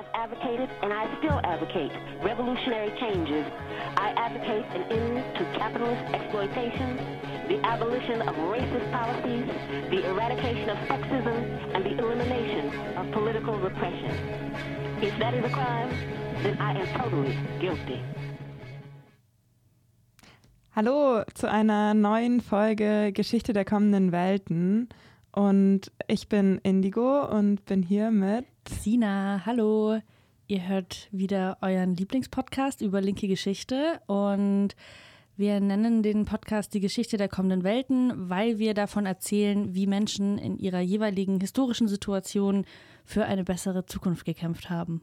have advocated and I still advocate revolutionary changes. I advocate an end to capitalist exploitation, the abolition of racist policies, the eradication of sexism, and the elimination of political repression. If that is a crime, then I am totally guilty. Hallo zu einer neuen Folge Geschichte der kommenden Welten. Und ich bin Indigo und bin hier mit Sina. Hallo. Ihr hört wieder euren Lieblingspodcast über linke Geschichte und wir nennen den Podcast die Geschichte der kommenden Welten, weil wir davon erzählen, wie Menschen in ihrer jeweiligen historischen Situation für eine bessere Zukunft gekämpft haben.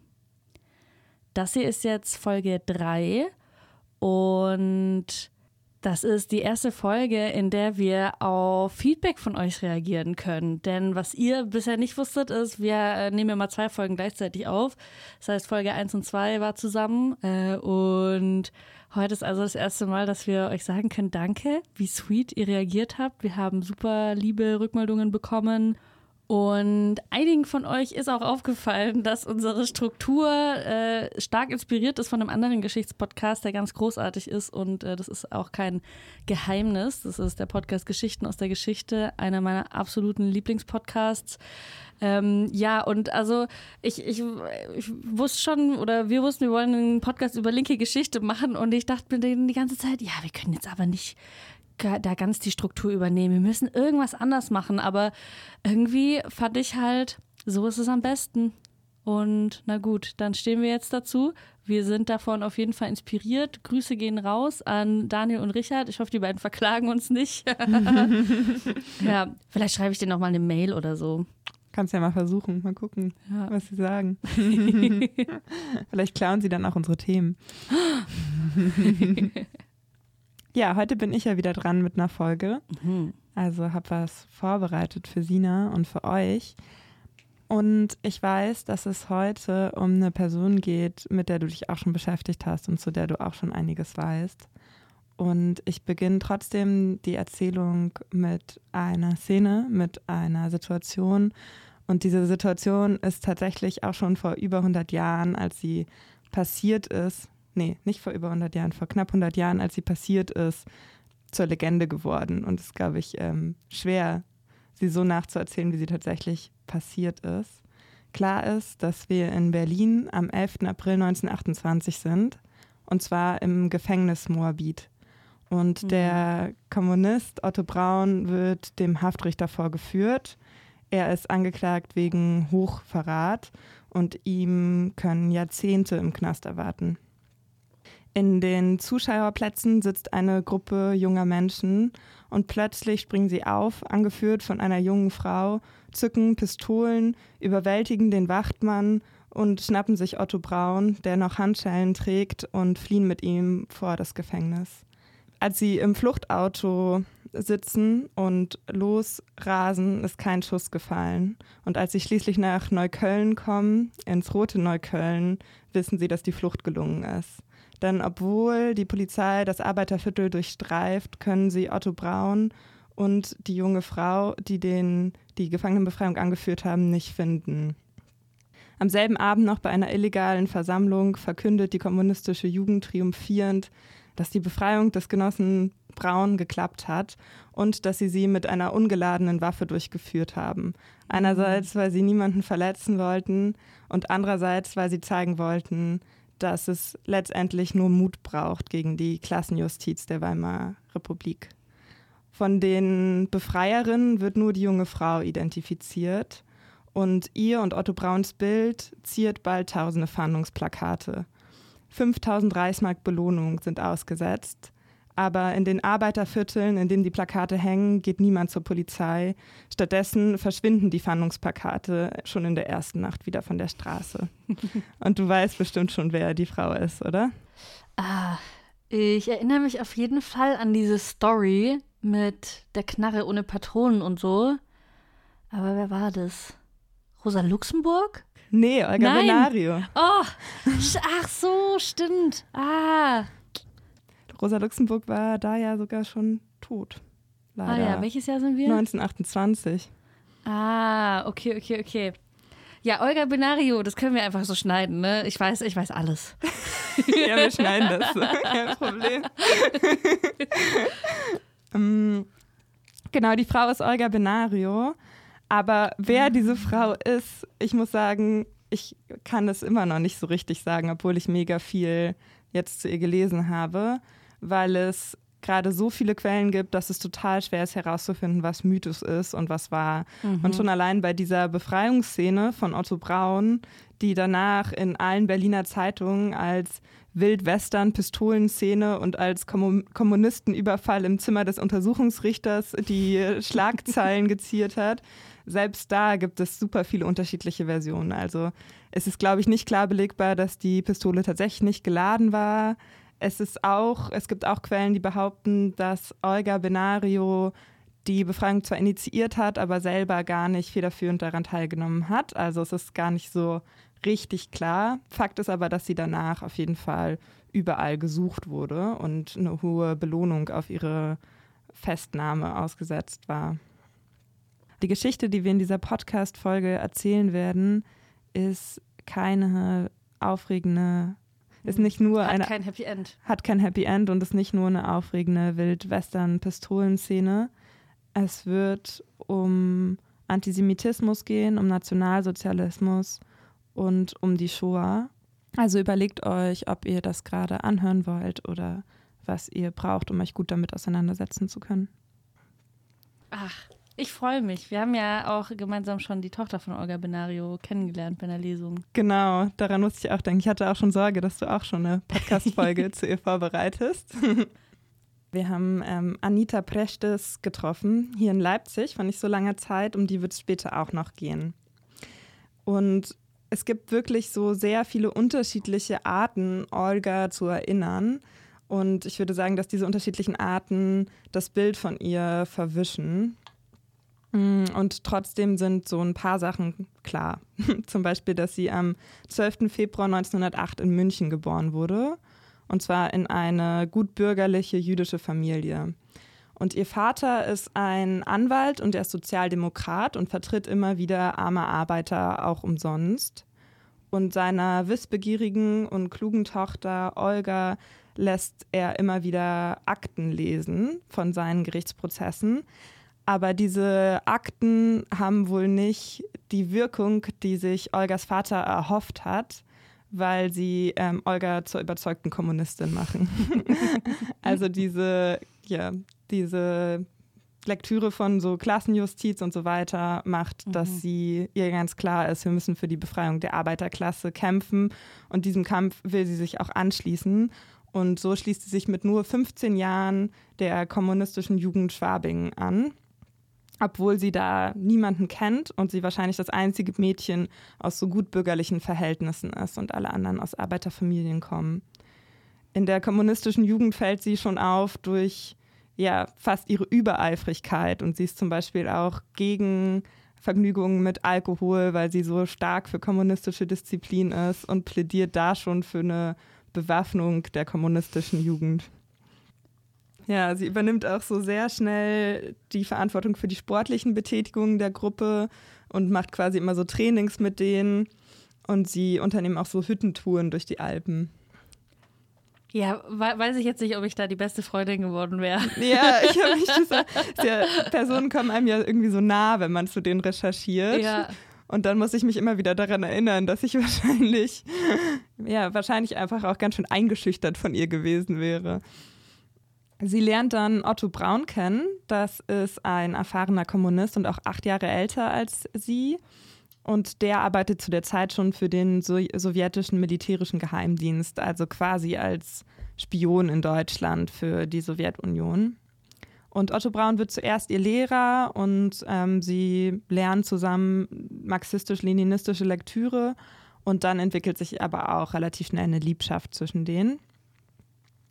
Das hier ist jetzt Folge 3 und das ist die erste Folge, in der wir auf Feedback von euch reagieren können. Denn was ihr bisher nicht wusstet, ist, wir äh, nehmen immer zwei Folgen gleichzeitig auf. Das heißt, Folge 1 und 2 war zusammen. Äh, und heute ist also das erste Mal, dass wir euch sagen können, danke, wie sweet ihr reagiert habt. Wir haben super liebe Rückmeldungen bekommen. Und einigen von euch ist auch aufgefallen, dass unsere Struktur äh, stark inspiriert ist von einem anderen Geschichtspodcast, der ganz großartig ist. Und äh, das ist auch kein Geheimnis. Das ist der Podcast Geschichten aus der Geschichte, einer meiner absoluten Lieblingspodcasts. Ähm, ja, und also ich, ich, ich wusste schon, oder wir wussten, wir wollen einen Podcast über linke Geschichte machen. Und ich dachte mir die ganze Zeit, ja, wir können jetzt aber nicht da ganz die Struktur übernehmen. Wir müssen irgendwas anders machen. Aber irgendwie fand ich halt, so ist es am besten. Und na gut, dann stehen wir jetzt dazu. Wir sind davon auf jeden Fall inspiriert. Grüße gehen raus an Daniel und Richard. Ich hoffe, die beiden verklagen uns nicht. ja, vielleicht schreibe ich dir nochmal eine Mail oder so. Kannst ja mal versuchen, mal gucken, ja. was sie sagen. vielleicht klauen sie dann auch unsere Themen. Ja, heute bin ich ja wieder dran mit einer Folge. Mhm. Also habe was vorbereitet für Sina und für euch. Und ich weiß, dass es heute um eine Person geht, mit der du dich auch schon beschäftigt hast und zu der du auch schon einiges weißt. Und ich beginne trotzdem die Erzählung mit einer Szene, mit einer Situation. Und diese Situation ist tatsächlich auch schon vor über 100 Jahren, als sie passiert ist, nee, nicht vor über 100 Jahren, vor knapp 100 Jahren, als sie passiert ist, zur Legende geworden. Und es ist, glaube ich, ähm, schwer, sie so nachzuerzählen, wie sie tatsächlich passiert ist. Klar ist, dass wir in Berlin am 11. April 1928 sind, und zwar im Gefängnis Moabit. Und mhm. der Kommunist Otto Braun wird dem Haftrichter vorgeführt. Er ist angeklagt wegen Hochverrat und ihm können Jahrzehnte im Knast erwarten. In den Zuschauerplätzen sitzt eine Gruppe junger Menschen und plötzlich springen sie auf, angeführt von einer jungen Frau, zücken Pistolen, überwältigen den Wachtmann und schnappen sich Otto Braun, der noch Handschellen trägt, und fliehen mit ihm vor das Gefängnis. Als sie im Fluchtauto sitzen und losrasen, ist kein Schuss gefallen. Und als sie schließlich nach Neukölln kommen, ins rote Neukölln, wissen sie, dass die Flucht gelungen ist. Denn obwohl die Polizei das Arbeiterviertel durchstreift, können sie Otto Braun und die junge Frau, die den, die Gefangenenbefreiung angeführt haben, nicht finden. Am selben Abend noch bei einer illegalen Versammlung verkündet die kommunistische Jugend triumphierend, dass die Befreiung des Genossen Braun geklappt hat und dass sie sie mit einer ungeladenen Waffe durchgeführt haben. Einerseits, weil sie niemanden verletzen wollten und andererseits, weil sie zeigen wollten, dass es letztendlich nur Mut braucht gegen die Klassenjustiz der Weimarer Republik. Von den Befreierinnen wird nur die junge Frau identifiziert und ihr und Otto Brauns Bild ziert bald tausende Fahndungsplakate. 5000 Reichsmark Belohnung sind ausgesetzt aber in den Arbeitervierteln, in denen die Plakate hängen, geht niemand zur Polizei. Stattdessen verschwinden die Fahndungsplakate schon in der ersten Nacht wieder von der Straße. Und du weißt bestimmt schon, wer die Frau ist, oder? Ah, ich erinnere mich auf jeden Fall an diese Story mit der Knarre ohne Patronen und so. Aber wer war das? Rosa Luxemburg? Nee, Olga Nein. Benario. Oh, ach so, stimmt. Ah, Rosa Luxemburg war da ja sogar schon tot. Leider. Ah ja, welches Jahr sind wir? 1928. Ah, okay, okay, okay. Ja, Olga Benario, das können wir einfach so schneiden, ne? Ich weiß, ich weiß alles. ja, wir schneiden das. Kein Problem. um, genau, die Frau ist Olga Benario. Aber wer diese Frau ist, ich muss sagen, ich kann es immer noch nicht so richtig sagen, obwohl ich mega viel jetzt zu ihr gelesen habe, weil es gerade so viele Quellen gibt, dass es total schwer ist herauszufinden, was Mythos ist und was wahr. Mhm. Und schon allein bei dieser Befreiungsszene von Otto Braun, die danach in allen Berliner Zeitungen als Wildwestern-Pistolenszene und als Kommunistenüberfall im Zimmer des Untersuchungsrichters die Schlagzeilen geziert hat. Selbst da gibt es super viele unterschiedliche Versionen. Also es ist, glaube ich, nicht klar belegbar, dass die Pistole tatsächlich nicht geladen war. Es ist auch, es gibt auch Quellen, die behaupten, dass Olga Benario die Befreiung zwar initiiert hat, aber selber gar nicht federführend daran teilgenommen hat. Also es ist gar nicht so richtig klar. Fakt ist aber, dass sie danach auf jeden Fall überall gesucht wurde und eine hohe Belohnung auf ihre Festnahme ausgesetzt war. Die Geschichte, die wir in dieser Podcast-Folge erzählen werden, ist keine aufregende ist nicht nur hat eine. Kein Happy End. Hat kein Happy End und ist nicht nur eine aufregende Wild-Western-Pistolenszene. Es wird um Antisemitismus gehen, um Nationalsozialismus und um die Shoah. Also überlegt euch, ob ihr das gerade anhören wollt oder was ihr braucht, um euch gut damit auseinandersetzen zu können. Ach, ich freue mich. Wir haben ja auch gemeinsam schon die Tochter von Olga Benario kennengelernt bei einer Lesung. Genau, daran musste ich auch denken. Ich hatte auch schon Sorge, dass du auch schon eine Podcast-Folge zu ihr vorbereitest. Wir haben ähm, Anita Prechtes getroffen, hier in Leipzig, vor nicht so langer Zeit. Um die wird es später auch noch gehen. Und es gibt wirklich so sehr viele unterschiedliche Arten, Olga zu erinnern. Und ich würde sagen, dass diese unterschiedlichen Arten das Bild von ihr verwischen. Mm, und trotzdem sind so ein paar Sachen klar. Zum Beispiel, dass sie am 12. Februar 1908 in München geboren wurde. Und zwar in eine gutbürgerliche jüdische Familie. Und ihr Vater ist ein Anwalt und er ist Sozialdemokrat und vertritt immer wieder arme Arbeiter auch umsonst. Und seiner wissbegierigen und klugen Tochter Olga lässt er immer wieder Akten lesen von seinen Gerichtsprozessen. Aber diese Akten haben wohl nicht die Wirkung, die sich Olgas Vater erhofft hat, weil sie ähm, Olga zur überzeugten Kommunistin machen. also diese, ja, diese Lektüre von so Klassenjustiz und so weiter macht, mhm. dass sie ihr ganz klar ist, wir müssen für die Befreiung der Arbeiterklasse kämpfen und diesem Kampf will sie sich auch anschließen. Und so schließt sie sich mit nur 15 Jahren der kommunistischen Jugend Schwabing an obwohl sie da niemanden kennt und sie wahrscheinlich das einzige Mädchen aus so gut bürgerlichen Verhältnissen ist und alle anderen aus Arbeiterfamilien kommen. In der kommunistischen Jugend fällt sie schon auf durch ja fast ihre Übereifrigkeit und sie ist zum Beispiel auch gegen Vergnügungen mit Alkohol, weil sie so stark für kommunistische Disziplin ist und plädiert da schon für eine Bewaffnung der kommunistischen Jugend. Ja, sie übernimmt auch so sehr schnell die Verantwortung für die sportlichen Betätigungen der Gruppe und macht quasi immer so Trainings mit denen. Und sie unternehmen auch so Hüttentouren durch die Alpen. Ja, weiß ich jetzt nicht, ob ich da die beste Freundin geworden wäre. Ja, ich habe mich gesagt, ja, Personen kommen einem ja irgendwie so nah, wenn man zu denen recherchiert. Ja. Und dann muss ich mich immer wieder daran erinnern, dass ich wahrscheinlich, ja, wahrscheinlich einfach auch ganz schön eingeschüchtert von ihr gewesen wäre. Sie lernt dann Otto Braun kennen. Das ist ein erfahrener Kommunist und auch acht Jahre älter als sie. Und der arbeitet zu der Zeit schon für den so sowjetischen militärischen Geheimdienst, also quasi als Spion in Deutschland für die Sowjetunion. Und Otto Braun wird zuerst ihr Lehrer und ähm, sie lernen zusammen marxistisch-leninistische Lektüre und dann entwickelt sich aber auch relativ schnell eine Liebschaft zwischen denen.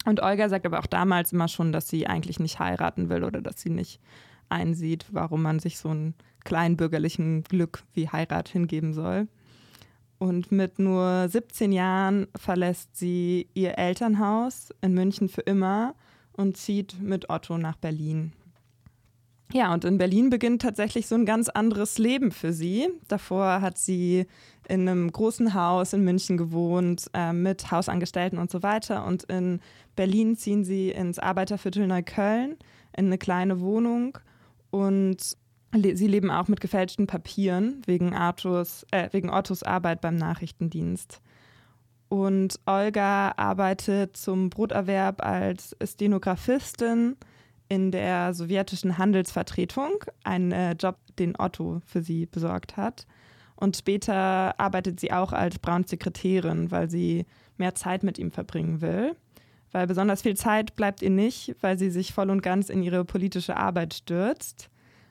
Und Olga sagt aber auch damals immer schon, dass sie eigentlich nicht heiraten will oder dass sie nicht einsieht, warum man sich so ein kleinbürgerlichen Glück wie Heirat hingeben soll. Und mit nur 17 Jahren verlässt sie ihr Elternhaus in München für immer und zieht mit Otto nach Berlin. Ja, und in Berlin beginnt tatsächlich so ein ganz anderes Leben für sie. Davor hat sie in einem großen Haus in München gewohnt, äh, mit Hausangestellten und so weiter. Und in Berlin ziehen sie ins Arbeiterviertel Neukölln in eine kleine Wohnung und le sie leben auch mit gefälschten Papieren wegen, Arthurs, äh, wegen Ottos Arbeit beim Nachrichtendienst. Und Olga arbeitet zum Broterwerb als Stenografistin in der sowjetischen Handelsvertretung, ein äh, Job, den Otto für sie besorgt hat. Und später arbeitet sie auch als Brauns Sekretärin, weil sie mehr Zeit mit ihm verbringen will. Weil besonders viel Zeit bleibt ihr nicht, weil sie sich voll und ganz in ihre politische Arbeit stürzt.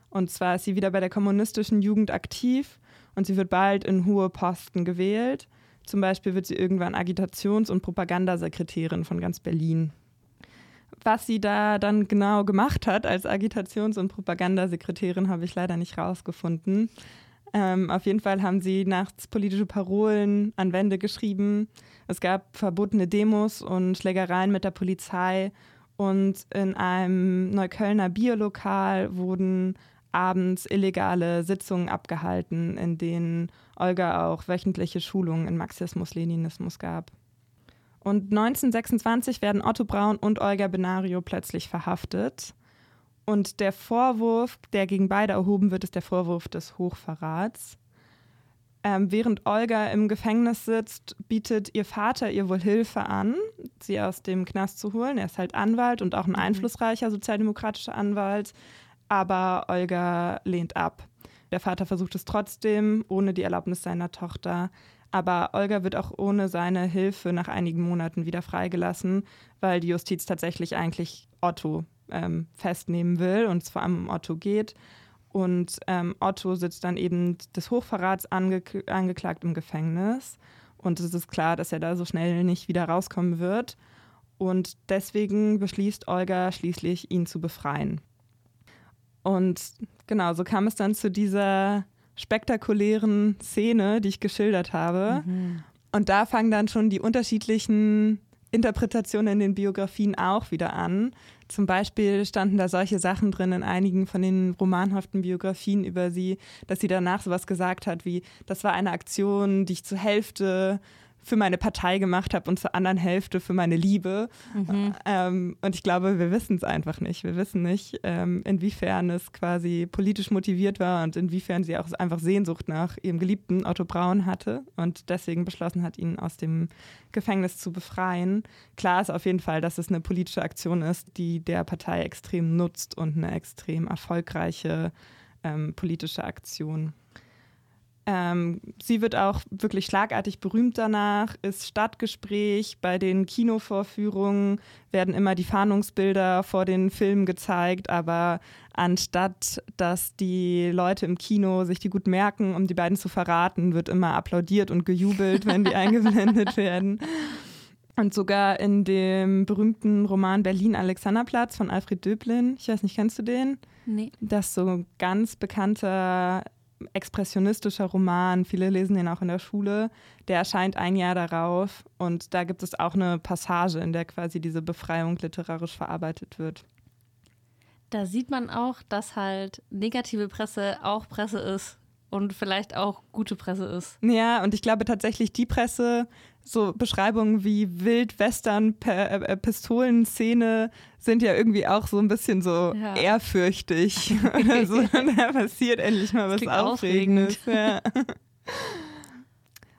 Und zwar ist sie wieder bei der kommunistischen Jugend aktiv und sie wird bald in hohe Posten gewählt. Zum Beispiel wird sie irgendwann Agitations- und Propagandasekretärin von ganz Berlin. Was sie da dann genau gemacht hat als Agitations- und Propagandasekretärin, habe ich leider nicht rausgefunden. Ähm, auf jeden Fall haben sie nachts politische Parolen an Wände geschrieben. Es gab verbotene Demos und Schlägereien mit der Polizei. Und in einem Neuköllner Biolokal wurden abends illegale Sitzungen abgehalten, in denen Olga auch wöchentliche Schulungen in Marxismus-Leninismus gab. Und 1926 werden Otto Braun und Olga Benario plötzlich verhaftet. Und der Vorwurf, der gegen beide erhoben wird, ist der Vorwurf des Hochverrats. Ähm, während Olga im Gefängnis sitzt, bietet ihr Vater ihr wohl Hilfe an, sie aus dem Knast zu holen. Er ist halt Anwalt und auch ein mhm. einflussreicher sozialdemokratischer Anwalt. Aber Olga lehnt ab. Der Vater versucht es trotzdem, ohne die Erlaubnis seiner Tochter. Aber Olga wird auch ohne seine Hilfe nach einigen Monaten wieder freigelassen, weil die Justiz tatsächlich eigentlich Otto ähm, festnehmen will und es vor allem um Otto geht. Und ähm, Otto sitzt dann eben des Hochverrats ange angeklagt im Gefängnis. Und es ist klar, dass er da so schnell nicht wieder rauskommen wird. Und deswegen beschließt Olga schließlich, ihn zu befreien. Und genau, so kam es dann zu dieser spektakulären Szene, die ich geschildert habe. Mhm. Und da fangen dann schon die unterschiedlichen Interpretationen in den Biografien auch wieder an. Zum Beispiel standen da solche Sachen drin in einigen von den romanhaften Biografien über sie, dass sie danach sowas gesagt hat wie, das war eine Aktion, die ich zur Hälfte für meine Partei gemacht habe und zur anderen Hälfte für meine Liebe. Mhm. Ähm, und ich glaube, wir wissen es einfach nicht. Wir wissen nicht, ähm, inwiefern es quasi politisch motiviert war und inwiefern sie auch einfach Sehnsucht nach ihrem Geliebten Otto Braun hatte und deswegen beschlossen hat, ihn aus dem Gefängnis zu befreien. Klar ist auf jeden Fall, dass es eine politische Aktion ist, die der Partei extrem nutzt und eine extrem erfolgreiche ähm, politische Aktion. Ähm, sie wird auch wirklich schlagartig berühmt danach, ist Stadtgespräch. Bei den Kinovorführungen werden immer die Fahndungsbilder vor den Filmen gezeigt, aber anstatt dass die Leute im Kino sich die gut merken, um die beiden zu verraten, wird immer applaudiert und gejubelt, wenn die eingeblendet werden. Und sogar in dem berühmten Roman Berlin Alexanderplatz von Alfred Döblin, ich weiß nicht, kennst du den? Nee. Das ist so ein ganz bekannter expressionistischer Roman, viele lesen den auch in der Schule, der erscheint ein Jahr darauf und da gibt es auch eine Passage, in der quasi diese Befreiung literarisch verarbeitet wird. Da sieht man auch, dass halt negative Presse auch Presse ist und vielleicht auch gute Presse ist. Ja, und ich glaube tatsächlich die Presse, so Beschreibungen wie Wild-Western-Pistolen-Szene sind ja irgendwie auch so ein bisschen so ja. ehrfürchtig oder so. da passiert endlich mal was Aufregendes. Ja.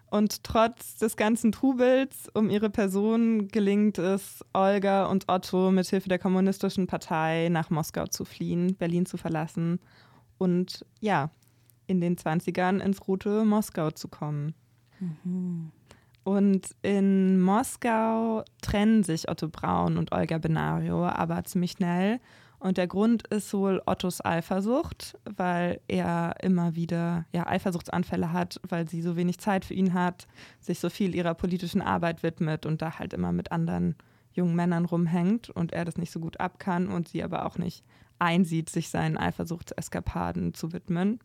Und trotz des ganzen Trubels um ihre Person gelingt es Olga und Otto mithilfe der kommunistischen Partei nach Moskau zu fliehen, Berlin zu verlassen und ja, in den 20ern ins rote Moskau zu kommen. Mhm. Und in Moskau trennen sich Otto Braun und Olga Benario aber ziemlich schnell. Und der Grund ist wohl Ottos Eifersucht, weil er immer wieder ja, Eifersuchtsanfälle hat, weil sie so wenig Zeit für ihn hat, sich so viel ihrer politischen Arbeit widmet und da halt immer mit anderen jungen Männern rumhängt und er das nicht so gut ab kann und sie aber auch nicht einsieht, sich seinen Eifersuchtseskapaden zu widmen.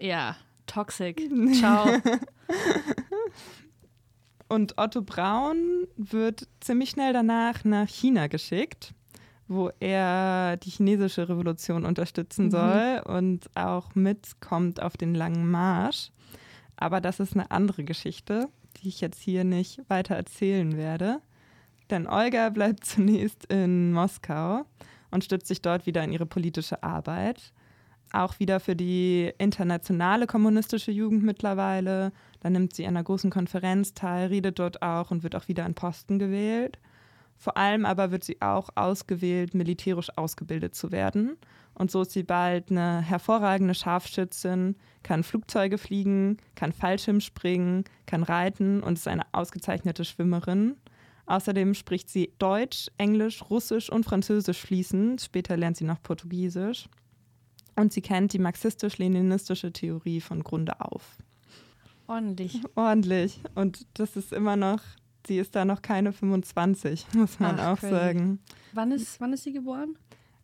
Ja, toxic. Ciao. Und Otto Braun wird ziemlich schnell danach nach China geschickt, wo er die chinesische Revolution unterstützen mhm. soll und auch mitkommt auf den langen Marsch. Aber das ist eine andere Geschichte, die ich jetzt hier nicht weiter erzählen werde. Denn Olga bleibt zunächst in Moskau und stützt sich dort wieder in ihre politische Arbeit. Auch wieder für die internationale kommunistische Jugend mittlerweile. Da nimmt sie an einer großen Konferenz teil, redet dort auch und wird auch wieder an Posten gewählt. Vor allem aber wird sie auch ausgewählt, militärisch ausgebildet zu werden. Und so ist sie bald eine hervorragende Scharfschützin, kann Flugzeuge fliegen, kann Fallschirm springen, kann reiten und ist eine ausgezeichnete Schwimmerin. Außerdem spricht sie Deutsch, Englisch, Russisch und Französisch fließend. Später lernt sie noch Portugiesisch. Und sie kennt die marxistisch-leninistische Theorie von Grunde auf. Ordentlich. Ordentlich. Und das ist immer noch, sie ist da noch keine 25, muss man Ach, auch crazy. sagen. Wann ist, wann ist sie geboren?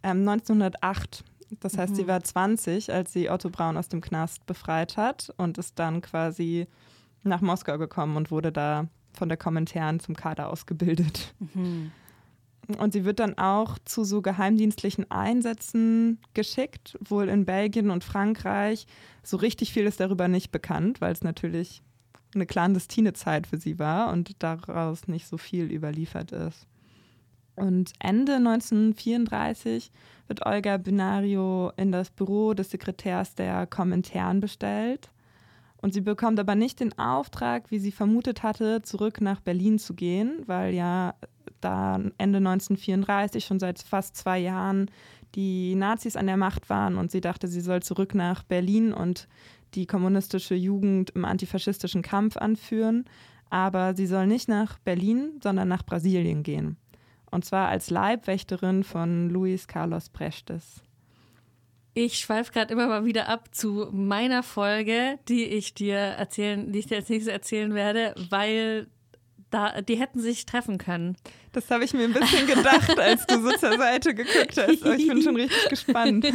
Ähm, 1908. Das heißt, mhm. sie war 20, als sie Otto Braun aus dem Knast befreit hat und ist dann quasi nach Moskau gekommen und wurde da von der Kommentaren zum Kader ausgebildet. Mhm. Und sie wird dann auch zu so geheimdienstlichen Einsätzen geschickt, wohl in Belgien und Frankreich. So richtig viel ist darüber nicht bekannt, weil es natürlich eine clandestine Zeit für sie war und daraus nicht so viel überliefert ist. Und Ende 1934 wird Olga Binario in das Büro des Sekretärs der Kommentaren bestellt. Und sie bekommt aber nicht den Auftrag, wie sie vermutet hatte, zurück nach Berlin zu gehen, weil ja da Ende 1934 schon seit fast zwei Jahren die Nazis an der Macht waren und sie dachte, sie soll zurück nach Berlin und die kommunistische Jugend im antifaschistischen Kampf anführen. Aber sie soll nicht nach Berlin, sondern nach Brasilien gehen. Und zwar als Leibwächterin von Luis Carlos Prestes. Ich schweife gerade immer mal wieder ab zu meiner Folge, die ich dir erzählen, die ich dir als nächstes erzählen werde, weil da, die hätten sich treffen können. Das habe ich mir ein bisschen gedacht, als du so zur Seite geguckt hast. Aber ich bin schon richtig gespannt.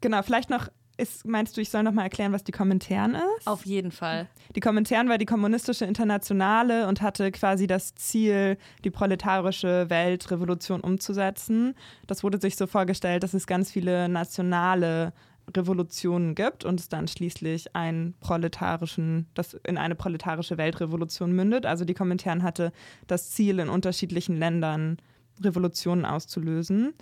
genau, vielleicht noch ist, meinst du, ich soll nochmal erklären, was die Kommentaren ist? Auf jeden Fall. Die Kommentaren war die kommunistische Internationale und hatte quasi das Ziel, die proletarische Weltrevolution umzusetzen. Das wurde sich so vorgestellt, dass es ganz viele nationale Revolutionen gibt und es dann schließlich einen proletarischen, das in eine proletarische Weltrevolution mündet. Also die Kommentaren hatte das Ziel, in unterschiedlichen Ländern Revolutionen auszulösen.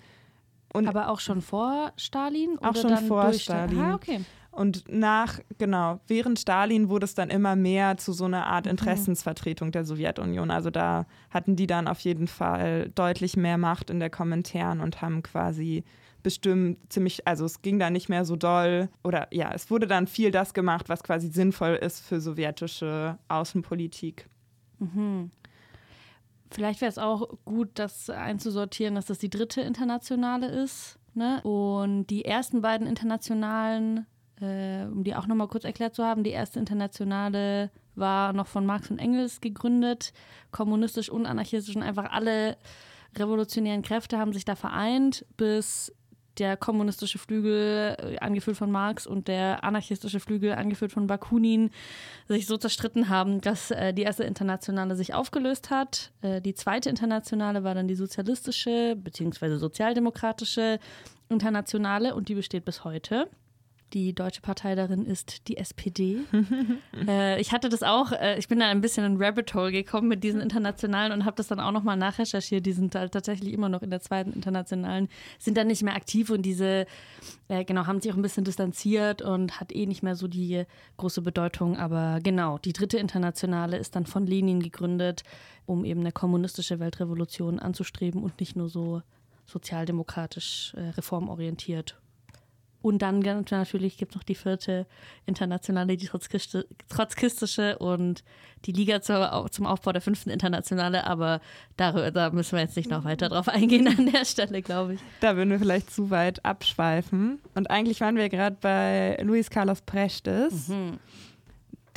Und Aber auch schon vor Stalin? Auch schon vor Stalin. Ah, okay. Und nach, genau, während Stalin wurde es dann immer mehr zu so einer Art mhm. Interessensvertretung der Sowjetunion. Also da hatten die dann auf jeden Fall deutlich mehr Macht in der Kommentaren und haben quasi bestimmt ziemlich, also es ging da nicht mehr so doll oder ja, es wurde dann viel das gemacht, was quasi sinnvoll ist für sowjetische Außenpolitik. Mhm. Vielleicht wäre es auch gut, das einzusortieren, dass das die dritte internationale ist. Ne? Und die ersten beiden internationalen, äh, um die auch nochmal kurz erklärt zu haben, die erste internationale war noch von Marx und Engels gegründet, kommunistisch und anarchistisch und einfach alle revolutionären Kräfte haben sich da vereint, bis der kommunistische Flügel, äh, angeführt von Marx, und der anarchistische Flügel, angeführt von Bakunin, sich so zerstritten haben, dass äh, die erste Internationale sich aufgelöst hat. Äh, die zweite Internationale war dann die sozialistische bzw. sozialdemokratische Internationale und die besteht bis heute. Die deutsche Partei darin ist die SPD. äh, ich hatte das auch, äh, ich bin da ein bisschen in Rabbit Hole gekommen mit diesen internationalen und habe das dann auch nochmal nachrecherchiert. Die sind halt tatsächlich immer noch in der zweiten internationalen, sind dann nicht mehr aktiv und diese, äh, genau, haben sich auch ein bisschen distanziert und hat eh nicht mehr so die große Bedeutung. Aber genau, die dritte internationale ist dann von Lenin gegründet, um eben eine kommunistische Weltrevolution anzustreben und nicht nur so sozialdemokratisch äh, reformorientiert und dann natürlich gibt es noch die vierte internationale, die trotzkistische und die Liga zur, zum Aufbau der fünften internationale. Aber darüber, da müssen wir jetzt nicht noch weiter drauf eingehen an der Stelle, glaube ich. Da würden wir vielleicht zu weit abschweifen. Und eigentlich waren wir gerade bei Luis Carlos Prestes. Mhm.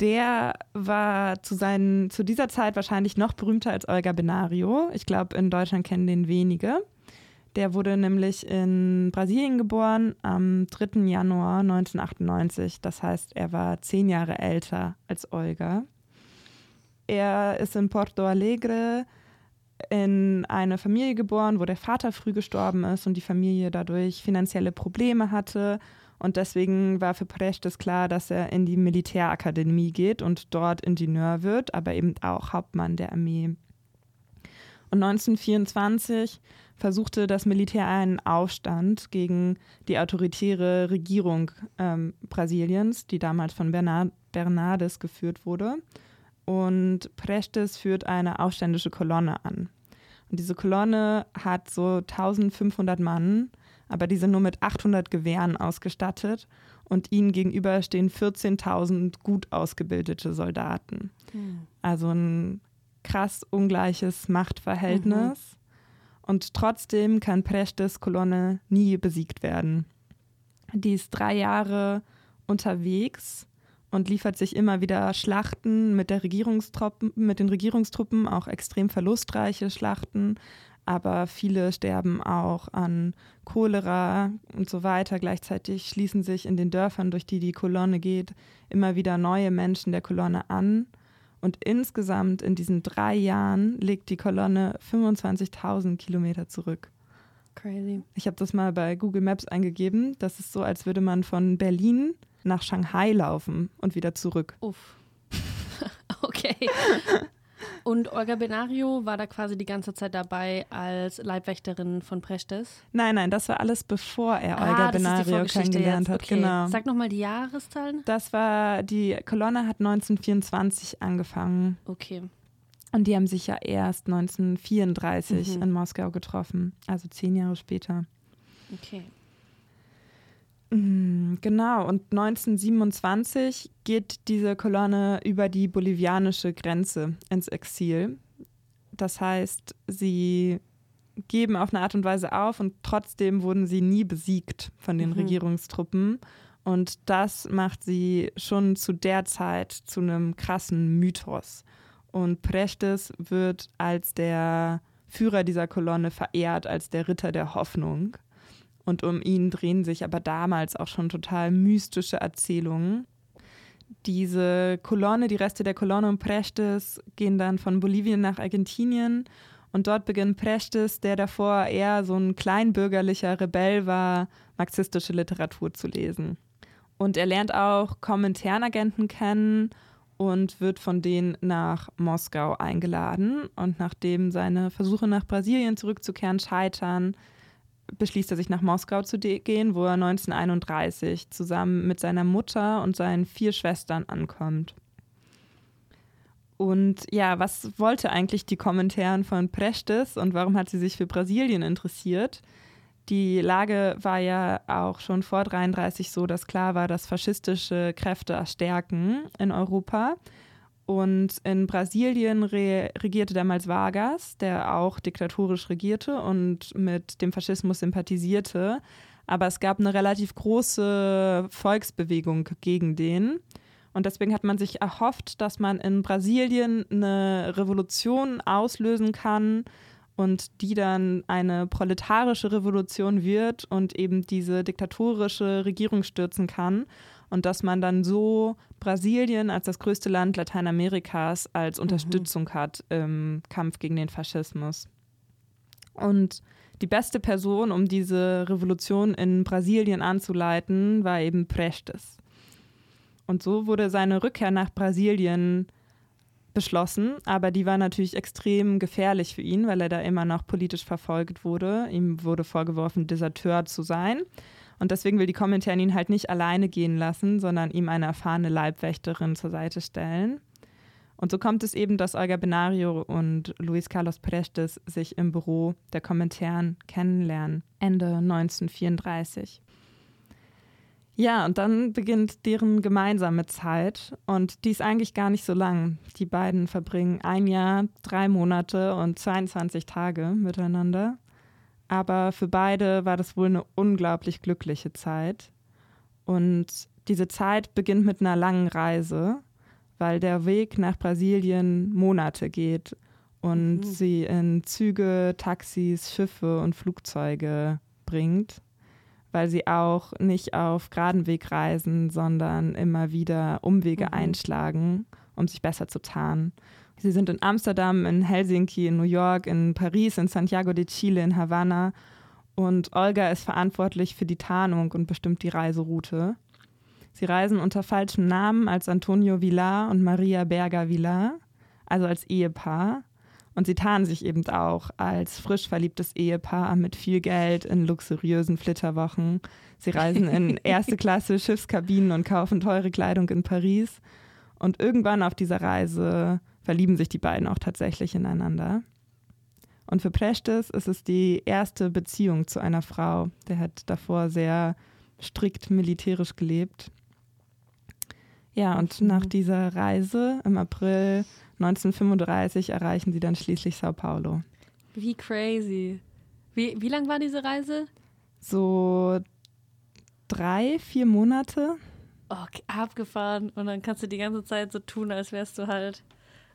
Der war zu, seinen, zu dieser Zeit wahrscheinlich noch berühmter als Olga Benario. Ich glaube, in Deutschland kennen den wenige. Der wurde nämlich in Brasilien geboren am 3. Januar 1998. Das heißt, er war zehn Jahre älter als Olga. Er ist in Porto Alegre in eine Familie geboren, wo der Vater früh gestorben ist und die Familie dadurch finanzielle Probleme hatte. Und deswegen war für Prestes klar, dass er in die Militärakademie geht und dort Ingenieur wird, aber eben auch Hauptmann der Armee. Und 1924 versuchte das Militär einen Aufstand gegen die autoritäre Regierung ähm, Brasiliens, die damals von Bernard Bernardes geführt wurde. Und Prestes führt eine aufständische Kolonne an. Und diese Kolonne hat so 1500 Mann, aber die sind nur mit 800 Gewehren ausgestattet und ihnen gegenüber stehen 14.000 gut ausgebildete Soldaten. Mhm. Also ein krass ungleiches Machtverhältnis. Mhm. Und trotzdem kann Prestes Kolonne nie besiegt werden. Die ist drei Jahre unterwegs und liefert sich immer wieder Schlachten mit, der Regierungstruppen, mit den Regierungstruppen, auch extrem verlustreiche Schlachten. Aber viele sterben auch an Cholera und so weiter. Gleichzeitig schließen sich in den Dörfern, durch die die Kolonne geht, immer wieder neue Menschen der Kolonne an. Und insgesamt in diesen drei Jahren legt die Kolonne 25.000 Kilometer zurück. Crazy. Ich habe das mal bei Google Maps eingegeben. Das ist so, als würde man von Berlin nach Shanghai laufen und wieder zurück. Uff. okay. Und Olga Benario war da quasi die ganze Zeit dabei als Leibwächterin von Prestes? Nein, nein, das war alles bevor er ah, Olga Benario kennengelernt hat. Okay. Genau. Sag nochmal die Jahreszahlen. Das war, die Kolonne hat 1924 angefangen. Okay. Und die haben sich ja erst 1934 mhm. in Moskau getroffen, also zehn Jahre später. Okay. Mm, genau, und 1927 geht diese Kolonne über die bolivianische Grenze ins Exil. Das heißt, sie geben auf eine Art und Weise auf und trotzdem wurden sie nie besiegt von den mhm. Regierungstruppen. Und das macht sie schon zu der Zeit zu einem krassen Mythos. Und Prestes wird als der Führer dieser Kolonne verehrt, als der Ritter der Hoffnung. Und um ihn drehen sich aber damals auch schon total mystische Erzählungen. Diese Kolonne, die Reste der Kolonne und Prestes gehen dann von Bolivien nach Argentinien. Und dort beginnt Prestes, der davor eher so ein kleinbürgerlicher Rebell war, marxistische Literatur zu lesen. Und er lernt auch Kominternagenten kennen und wird von denen nach Moskau eingeladen. Und nachdem seine Versuche nach Brasilien zurückzukehren scheitern, beschließt er sich nach Moskau zu gehen, wo er 1931 zusammen mit seiner Mutter und seinen vier Schwestern ankommt. Und ja, was wollte eigentlich die Kommentaren von Prestes und warum hat sie sich für Brasilien interessiert? Die Lage war ja auch schon vor 1933 so, dass klar war, dass faschistische Kräfte erstärken in Europa. Und in Brasilien re regierte damals Vargas, der auch diktatorisch regierte und mit dem Faschismus sympathisierte. Aber es gab eine relativ große Volksbewegung gegen den. Und deswegen hat man sich erhofft, dass man in Brasilien eine Revolution auslösen kann und die dann eine proletarische Revolution wird und eben diese diktatorische Regierung stürzen kann und dass man dann so Brasilien als das größte Land Lateinamerikas als mhm. Unterstützung mhm. hat im Kampf gegen den Faschismus. Und die beste Person, um diese Revolution in Brasilien anzuleiten, war eben Prestes. Und so wurde seine Rückkehr nach Brasilien beschlossen, aber die war natürlich extrem gefährlich für ihn, weil er da immer noch politisch verfolgt wurde. Ihm wurde vorgeworfen, Deserteur zu sein. Und deswegen will die Kommentare ihn halt nicht alleine gehen lassen, sondern ihm eine erfahrene Leibwächterin zur Seite stellen. Und so kommt es eben, dass Olga Benario und Luis Carlos Prestes sich im Büro der Kommentaren kennenlernen, Ende 1934. Ja, und dann beginnt deren gemeinsame Zeit und die ist eigentlich gar nicht so lang. Die beiden verbringen ein Jahr, drei Monate und 22 Tage miteinander. Aber für beide war das wohl eine unglaublich glückliche Zeit. Und diese Zeit beginnt mit einer langen Reise, weil der Weg nach Brasilien Monate geht und mhm. sie in Züge, Taxis, Schiffe und Flugzeuge bringt, weil sie auch nicht auf geraden Weg reisen, sondern immer wieder Umwege mhm. einschlagen um sich besser zu tarnen. Sie sind in Amsterdam, in Helsinki, in New York, in Paris, in Santiago de Chile, in Havanna. Und Olga ist verantwortlich für die Tarnung und bestimmt die Reiseroute. Sie reisen unter falschem Namen als Antonio Villar und Maria Berger Villar, also als Ehepaar. Und sie tarnen sich eben auch als frisch verliebtes Ehepaar mit viel Geld in luxuriösen Flitterwochen. Sie reisen in erste Klasse Schiffskabinen und kaufen teure Kleidung in Paris. Und irgendwann auf dieser Reise verlieben sich die beiden auch tatsächlich ineinander. Und für Prestes ist es die erste Beziehung zu einer Frau. Der hat davor sehr strikt militärisch gelebt. Ja, und nach dieser Reise im April 1935 erreichen sie dann schließlich Sao Paulo. Wie crazy. Wie, wie lang war diese Reise? So drei, vier Monate. Okay, abgefahren. Und dann kannst du die ganze Zeit so tun, als wärst du halt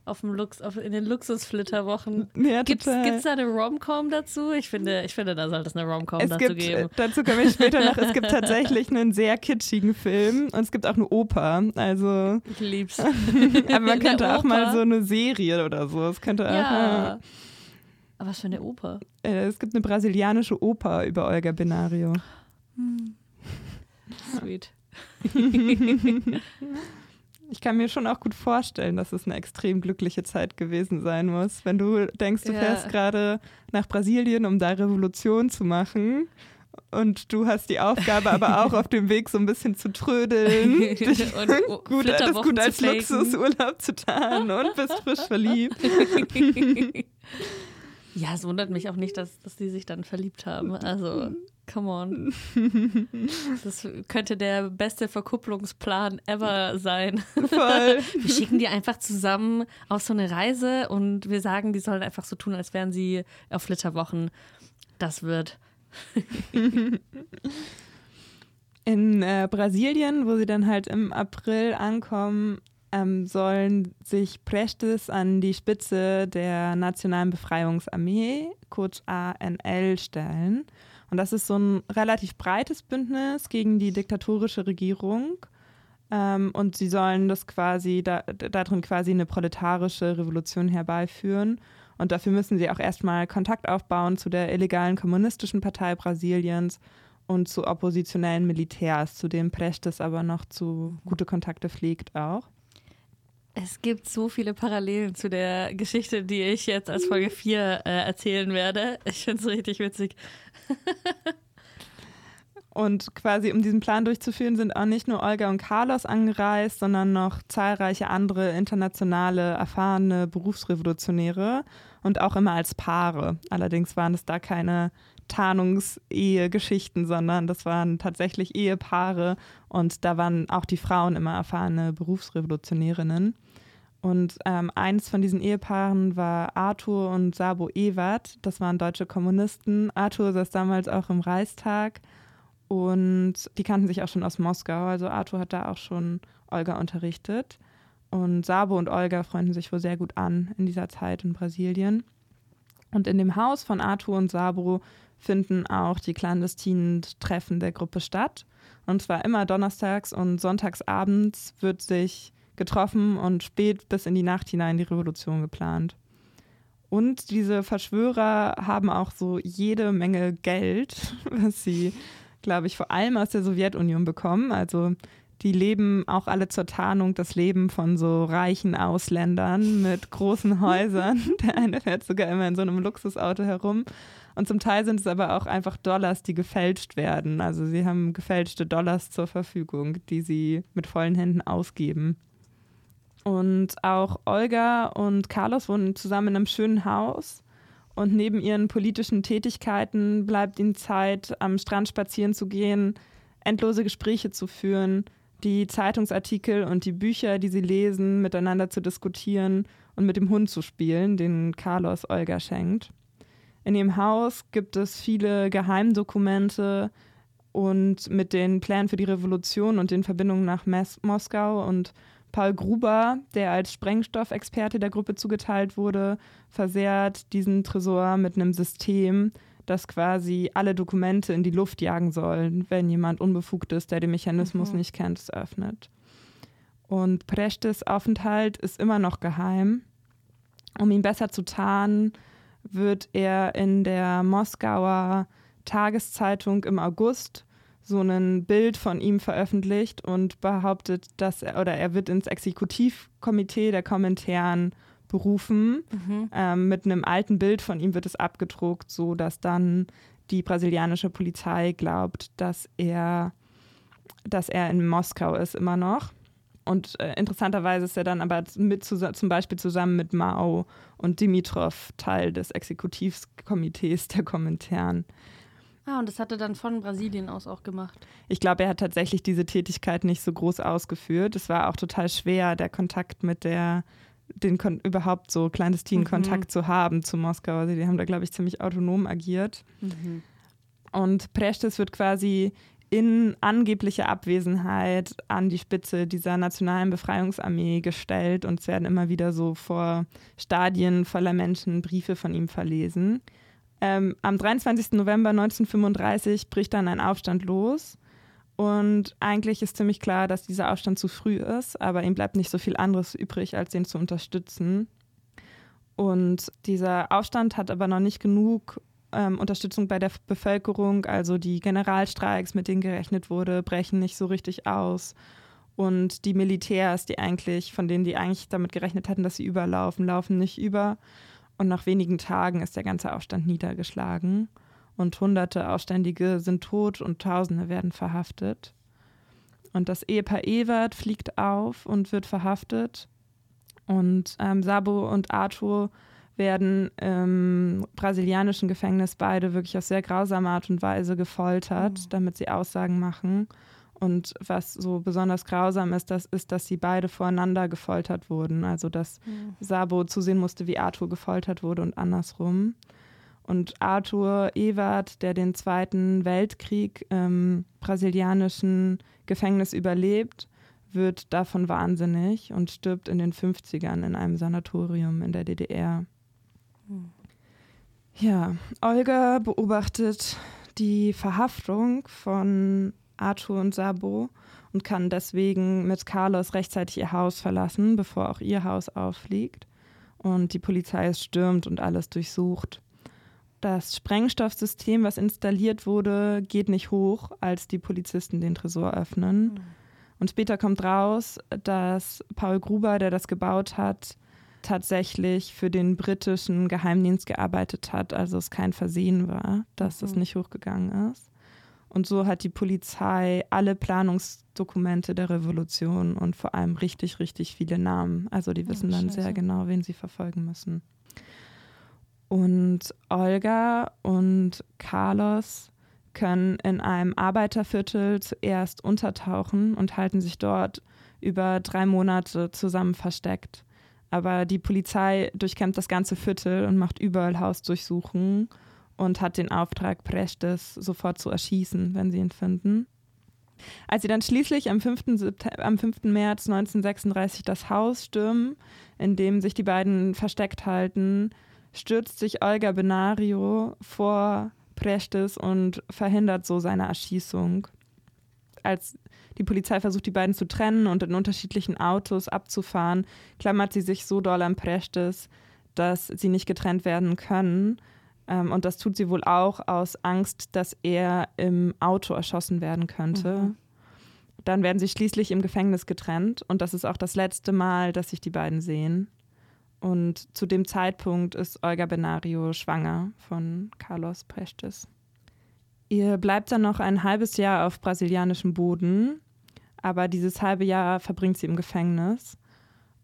auf dem Lux, auf, in den Luxusflitterwochen. Ja, Gibt es da eine Romcom dazu? Ich finde, ich finde, da sollte es eine Romcom dazu gibt, geben. Dazu komme ich später noch. Es gibt tatsächlich einen sehr kitschigen Film und es gibt auch eine Oper. Also, ich lieb's. aber man könnte auch mal so eine Serie oder so. Es könnte ja. auch. Aber was für eine Oper? Äh, es gibt eine brasilianische Oper über Olga Benario. Hm. Sweet. Ich kann mir schon auch gut vorstellen, dass es eine extrem glückliche Zeit gewesen sein muss, wenn du denkst, du ja. fährst gerade nach Brasilien, um da Revolution zu machen. Und du hast die Aufgabe, aber auch auf dem Weg so ein bisschen zu trödeln, und gut, das gut als Luxusurlaub zu tarnen und bist frisch verliebt. Ja, es wundert mich auch nicht, dass, dass die sich dann verliebt haben. Also, come on. Das könnte der beste Verkupplungsplan ever sein. Voll. Wir schicken die einfach zusammen auf so eine Reise und wir sagen, die sollen einfach so tun, als wären sie auf Flitterwochen. Das wird. In äh, Brasilien, wo sie dann halt im April ankommen, ähm, sollen sich Prestes an die Spitze der Nationalen Befreiungsarmee, kurz ANL, stellen. Und das ist so ein relativ breites Bündnis gegen die diktatorische Regierung. Ähm, und sie sollen das quasi, da, darin quasi eine proletarische Revolution herbeiführen. Und dafür müssen sie auch erstmal Kontakt aufbauen zu der illegalen kommunistischen Partei Brasiliens und zu oppositionellen Militärs, zu denen Prestes aber noch zu gute Kontakte pflegt auch. Es gibt so viele Parallelen zu der Geschichte, die ich jetzt als Folge 4 äh, erzählen werde. Ich finde es richtig witzig. Und quasi, um diesen Plan durchzuführen, sind auch nicht nur Olga und Carlos angereist, sondern noch zahlreiche andere internationale, erfahrene Berufsrevolutionäre und auch immer als Paare. Allerdings waren es da keine Tarnungsehe-Geschichten, sondern das waren tatsächlich Ehepaare und da waren auch die Frauen immer erfahrene Berufsrevolutionärinnen. Und ähm, eins von diesen Ehepaaren war Arthur und Sabo Ewert. Das waren deutsche Kommunisten. Arthur saß damals auch im Reichstag und die kannten sich auch schon aus Moskau. Also Arthur hat da auch schon Olga unterrichtet. Und Sabo und Olga freunden sich wohl sehr gut an in dieser Zeit in Brasilien. Und in dem Haus von Arthur und Sabo finden auch die clandestinen Treffen der Gruppe statt. Und zwar immer donnerstags und sonntags abends wird sich getroffen und spät bis in die Nacht hinein die Revolution geplant. Und diese Verschwörer haben auch so jede Menge Geld, was sie, glaube ich, vor allem aus der Sowjetunion bekommen. Also die leben auch alle zur Tarnung das Leben von so reichen Ausländern mit großen Häusern. Der eine fährt sogar immer in so einem Luxusauto herum. Und zum Teil sind es aber auch einfach Dollars, die gefälscht werden. Also sie haben gefälschte Dollars zur Verfügung, die sie mit vollen Händen ausgeben. Und auch Olga und Carlos wohnen zusammen in einem schönen Haus. Und neben ihren politischen Tätigkeiten bleibt ihnen Zeit, am Strand spazieren zu gehen, endlose Gespräche zu führen, die Zeitungsartikel und die Bücher, die sie lesen, miteinander zu diskutieren und mit dem Hund zu spielen, den Carlos Olga schenkt. In ihrem Haus gibt es viele Geheimdokumente und mit den Plänen für die Revolution und den Verbindungen nach Mes Moskau und Paul Gruber, der als Sprengstoffexperte der Gruppe zugeteilt wurde, versehrt diesen Tresor mit einem System, das quasi alle Dokumente in die Luft jagen soll, wenn jemand unbefugt ist, der den Mechanismus mhm. nicht kennt, es öffnet. Und Prestes Aufenthalt ist immer noch geheim. Um ihn besser zu tarnen, wird er in der Moskauer Tageszeitung im August so ein Bild von ihm veröffentlicht und behauptet, dass er oder er wird ins Exekutivkomitee der Kommentaren berufen. Mhm. Ähm, mit einem alten Bild von ihm wird es abgedruckt, so dass dann die brasilianische Polizei glaubt, dass er, dass er in Moskau ist immer noch. Und äh, interessanterweise ist er dann aber mit zum Beispiel zusammen mit Mao und Dimitrov Teil des Exekutivkomitees der Kommentaren. Ah, und das hat er dann von Brasilien aus auch gemacht. Ich glaube, er hat tatsächlich diese Tätigkeit nicht so groß ausgeführt. Es war auch total schwer, der Kontakt mit der, den Kon überhaupt so clandestinen mhm. Kontakt zu haben zu Moskau. Also die haben da, glaube ich, ziemlich autonom agiert. Mhm. Und Prestes wird quasi in angeblicher Abwesenheit an die Spitze dieser nationalen Befreiungsarmee gestellt und es werden immer wieder so vor Stadien voller Menschen Briefe von ihm verlesen. Ähm, am 23. November 1935 bricht dann ein Aufstand los. Und eigentlich ist ziemlich klar, dass dieser Aufstand zu früh ist, aber ihm bleibt nicht so viel anderes übrig, als ihn zu unterstützen. Und dieser Aufstand hat aber noch nicht genug ähm, Unterstützung bei der Bevölkerung. Also die Generalstreiks, mit denen gerechnet wurde, brechen nicht so richtig aus. Und die Militärs, die eigentlich, von denen die eigentlich damit gerechnet hatten, dass sie überlaufen, laufen nicht über. Und nach wenigen Tagen ist der ganze Aufstand niedergeschlagen. Und hunderte Aufständige sind tot und Tausende werden verhaftet. Und das Ehepaar Ewert fliegt auf und wird verhaftet. Und ähm, Sabo und Arthur werden im brasilianischen Gefängnis beide wirklich auf sehr grausame Art und Weise gefoltert, mhm. damit sie Aussagen machen. Und was so besonders grausam ist, das ist, dass sie beide voreinander gefoltert wurden. Also dass mhm. Sabo zusehen musste, wie Arthur gefoltert wurde und andersrum. Und Arthur Ewart, der den Zweiten Weltkrieg im brasilianischen Gefängnis überlebt, wird davon wahnsinnig und stirbt in den 50ern in einem Sanatorium in der DDR. Ja, Olga beobachtet die Verhaftung von Arthur und Sabo und kann deswegen mit Carlos rechtzeitig ihr Haus verlassen, bevor auch ihr Haus auffliegt. Und die Polizei ist stürmt und alles durchsucht. Das Sprengstoffsystem, was installiert wurde, geht nicht hoch, als die Polizisten den Tresor öffnen. Mhm. Und später kommt raus, dass Paul Gruber, der das gebaut hat, tatsächlich für den britischen Geheimdienst gearbeitet hat, also es kein Versehen war, dass mhm. das nicht hochgegangen ist. Und so hat die Polizei alle Planungsdokumente der Revolution und vor allem richtig, richtig viele Namen. Also die wissen oh, dann sehr genau, wen sie verfolgen müssen. Und Olga und Carlos können in einem Arbeiterviertel zuerst untertauchen und halten sich dort über drei Monate zusammen versteckt. Aber die Polizei durchkämmt das ganze Viertel und macht überall Hausdurchsuchungen und hat den Auftrag, Prestes sofort zu erschießen, wenn sie ihn finden. Als sie dann schließlich am 5. am 5. März 1936 das Haus stürmen, in dem sich die beiden versteckt halten, stürzt sich Olga Benario vor Prestes und verhindert so seine Erschießung. Als die Polizei versucht, die beiden zu trennen und in unterschiedlichen Autos abzufahren, klammert sie sich so doll am Prestes, dass sie nicht getrennt werden können. Ähm, und das tut sie wohl auch aus Angst, dass er im Auto erschossen werden könnte. Mhm. Dann werden sie schließlich im Gefängnis getrennt und das ist auch das letzte Mal, dass sich die beiden sehen. Und zu dem Zeitpunkt ist Olga Benario schwanger von Carlos Prestes. Ihr bleibt dann noch ein halbes Jahr auf brasilianischem Boden aber dieses halbe Jahr verbringt sie im Gefängnis.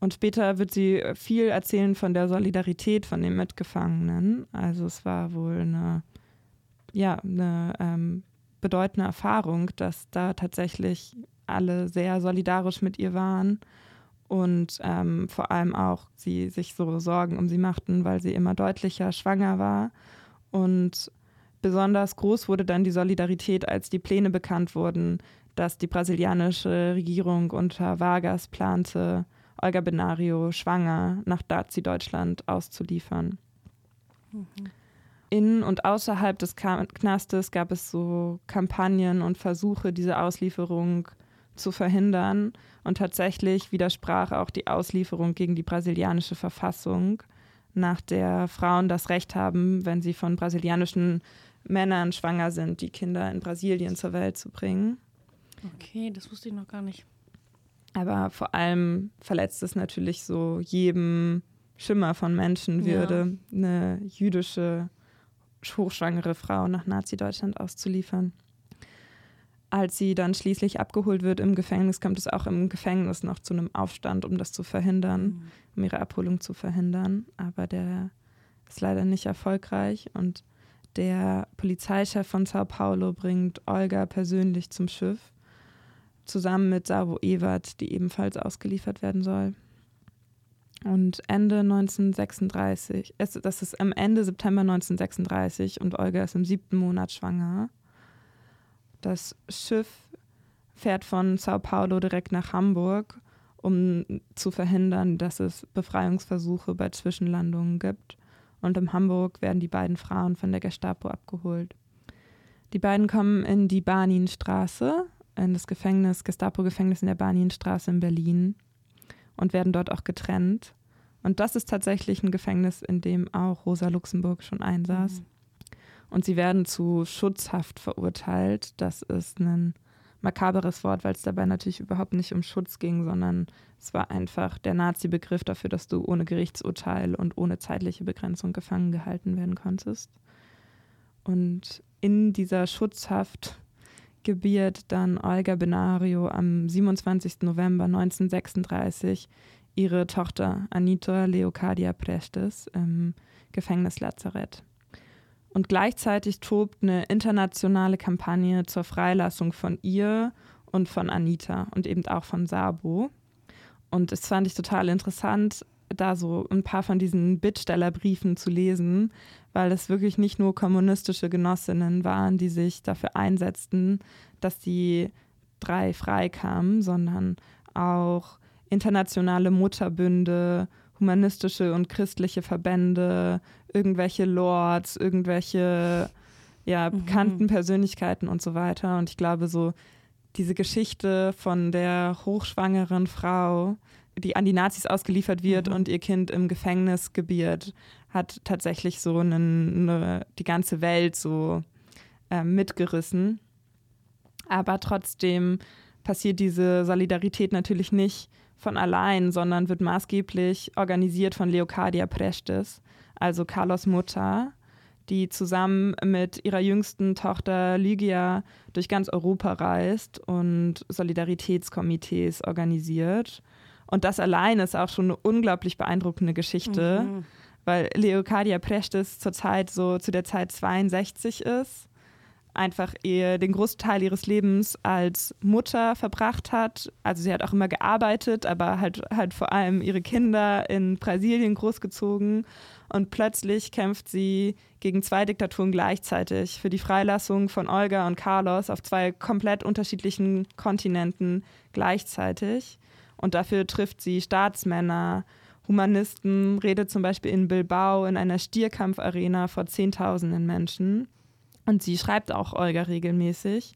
Und später wird sie viel erzählen von der Solidarität von den Mitgefangenen. Also es war wohl eine, ja, eine ähm, bedeutende Erfahrung, dass da tatsächlich alle sehr solidarisch mit ihr waren und ähm, vor allem auch sie sich so Sorgen um sie machten, weil sie immer deutlicher schwanger war. Und besonders groß wurde dann die Solidarität, als die Pläne bekannt wurden, dass die brasilianische Regierung unter Vargas plante, Olga Benario schwanger nach Nazi-Deutschland auszuliefern. Mhm. In und außerhalb des Knastes gab es so Kampagnen und Versuche, diese Auslieferung zu verhindern. Und tatsächlich widersprach auch die Auslieferung gegen die brasilianische Verfassung, nach der Frauen das Recht haben, wenn sie von brasilianischen Männern schwanger sind, die Kinder in Brasilien zur Welt zu bringen. Okay, das wusste ich noch gar nicht. Aber vor allem verletzt es natürlich so jedem Schimmer von Menschenwürde, ja. eine jüdische hochschwangere Frau nach Nazi-Deutschland auszuliefern. Als sie dann schließlich abgeholt wird im Gefängnis, kommt es auch im Gefängnis noch zu einem Aufstand, um das zu verhindern, mhm. um ihre Abholung zu verhindern. Aber der ist leider nicht erfolgreich und der Polizeichef von Sao Paulo bringt Olga persönlich zum Schiff, zusammen mit Savo Ewert, die ebenfalls ausgeliefert werden soll. Und Ende 1936, das ist am Ende September 1936 und Olga ist im siebten Monat schwanger. Das Schiff fährt von Sao Paulo direkt nach Hamburg, um zu verhindern, dass es Befreiungsversuche bei Zwischenlandungen gibt. Und in Hamburg werden die beiden Frauen von der Gestapo abgeholt. Die beiden kommen in die Baninstraße, in das Gefängnis, Gestapo-Gefängnis in der Baninstraße in Berlin und werden dort auch getrennt. Und das ist tatsächlich ein Gefängnis, in dem auch Rosa Luxemburg schon einsaß. Mhm. Und sie werden zu Schutzhaft verurteilt. Das ist ein makaberes Wort, weil es dabei natürlich überhaupt nicht um Schutz ging, sondern es war einfach der Nazi-Begriff dafür, dass du ohne Gerichtsurteil und ohne zeitliche Begrenzung gefangen gehalten werden konntest. Und in dieser Schutzhaft gebiert dann Olga Benario am 27. November 1936 ihre Tochter Anita Leocadia Prestes im Gefängnislazarett. Und gleichzeitig tobt eine internationale Kampagne zur Freilassung von ihr und von Anita und eben auch von Sabo. Und das fand ich total interessant, da so ein paar von diesen Bittstellerbriefen zu lesen, weil es wirklich nicht nur kommunistische Genossinnen waren, die sich dafür einsetzten, dass die drei freikamen, sondern auch internationale Mutterbünde, humanistische und christliche Verbände, irgendwelche Lords, irgendwelche ja, mhm. bekannten Persönlichkeiten und so weiter. Und ich glaube, so diese Geschichte von der hochschwangeren Frau, die an die Nazis ausgeliefert wird mhm. und ihr Kind im Gefängnis gebiert, hat tatsächlich so eine, eine die ganze Welt so äh, mitgerissen. Aber trotzdem passiert diese Solidarität natürlich nicht von allein, sondern wird maßgeblich organisiert von Leocadia Prestes, also Carlos Mutter, die zusammen mit ihrer jüngsten Tochter Lygia durch ganz Europa reist und Solidaritätskomitees organisiert. Und das allein ist auch schon eine unglaublich beeindruckende Geschichte, mhm. weil Leocadia Prestes zurzeit so zu der Zeit 62 ist einfach ihr den Großteil ihres Lebens als Mutter verbracht hat. Also sie hat auch immer gearbeitet, aber halt, halt vor allem ihre Kinder in Brasilien großgezogen. Und plötzlich kämpft sie gegen zwei Diktaturen gleichzeitig für die Freilassung von Olga und Carlos auf zwei komplett unterschiedlichen Kontinenten gleichzeitig. Und dafür trifft sie Staatsmänner, Humanisten, redet zum Beispiel in Bilbao in einer Stierkampfarena vor Zehntausenden Menschen. Und sie schreibt auch Olga regelmäßig.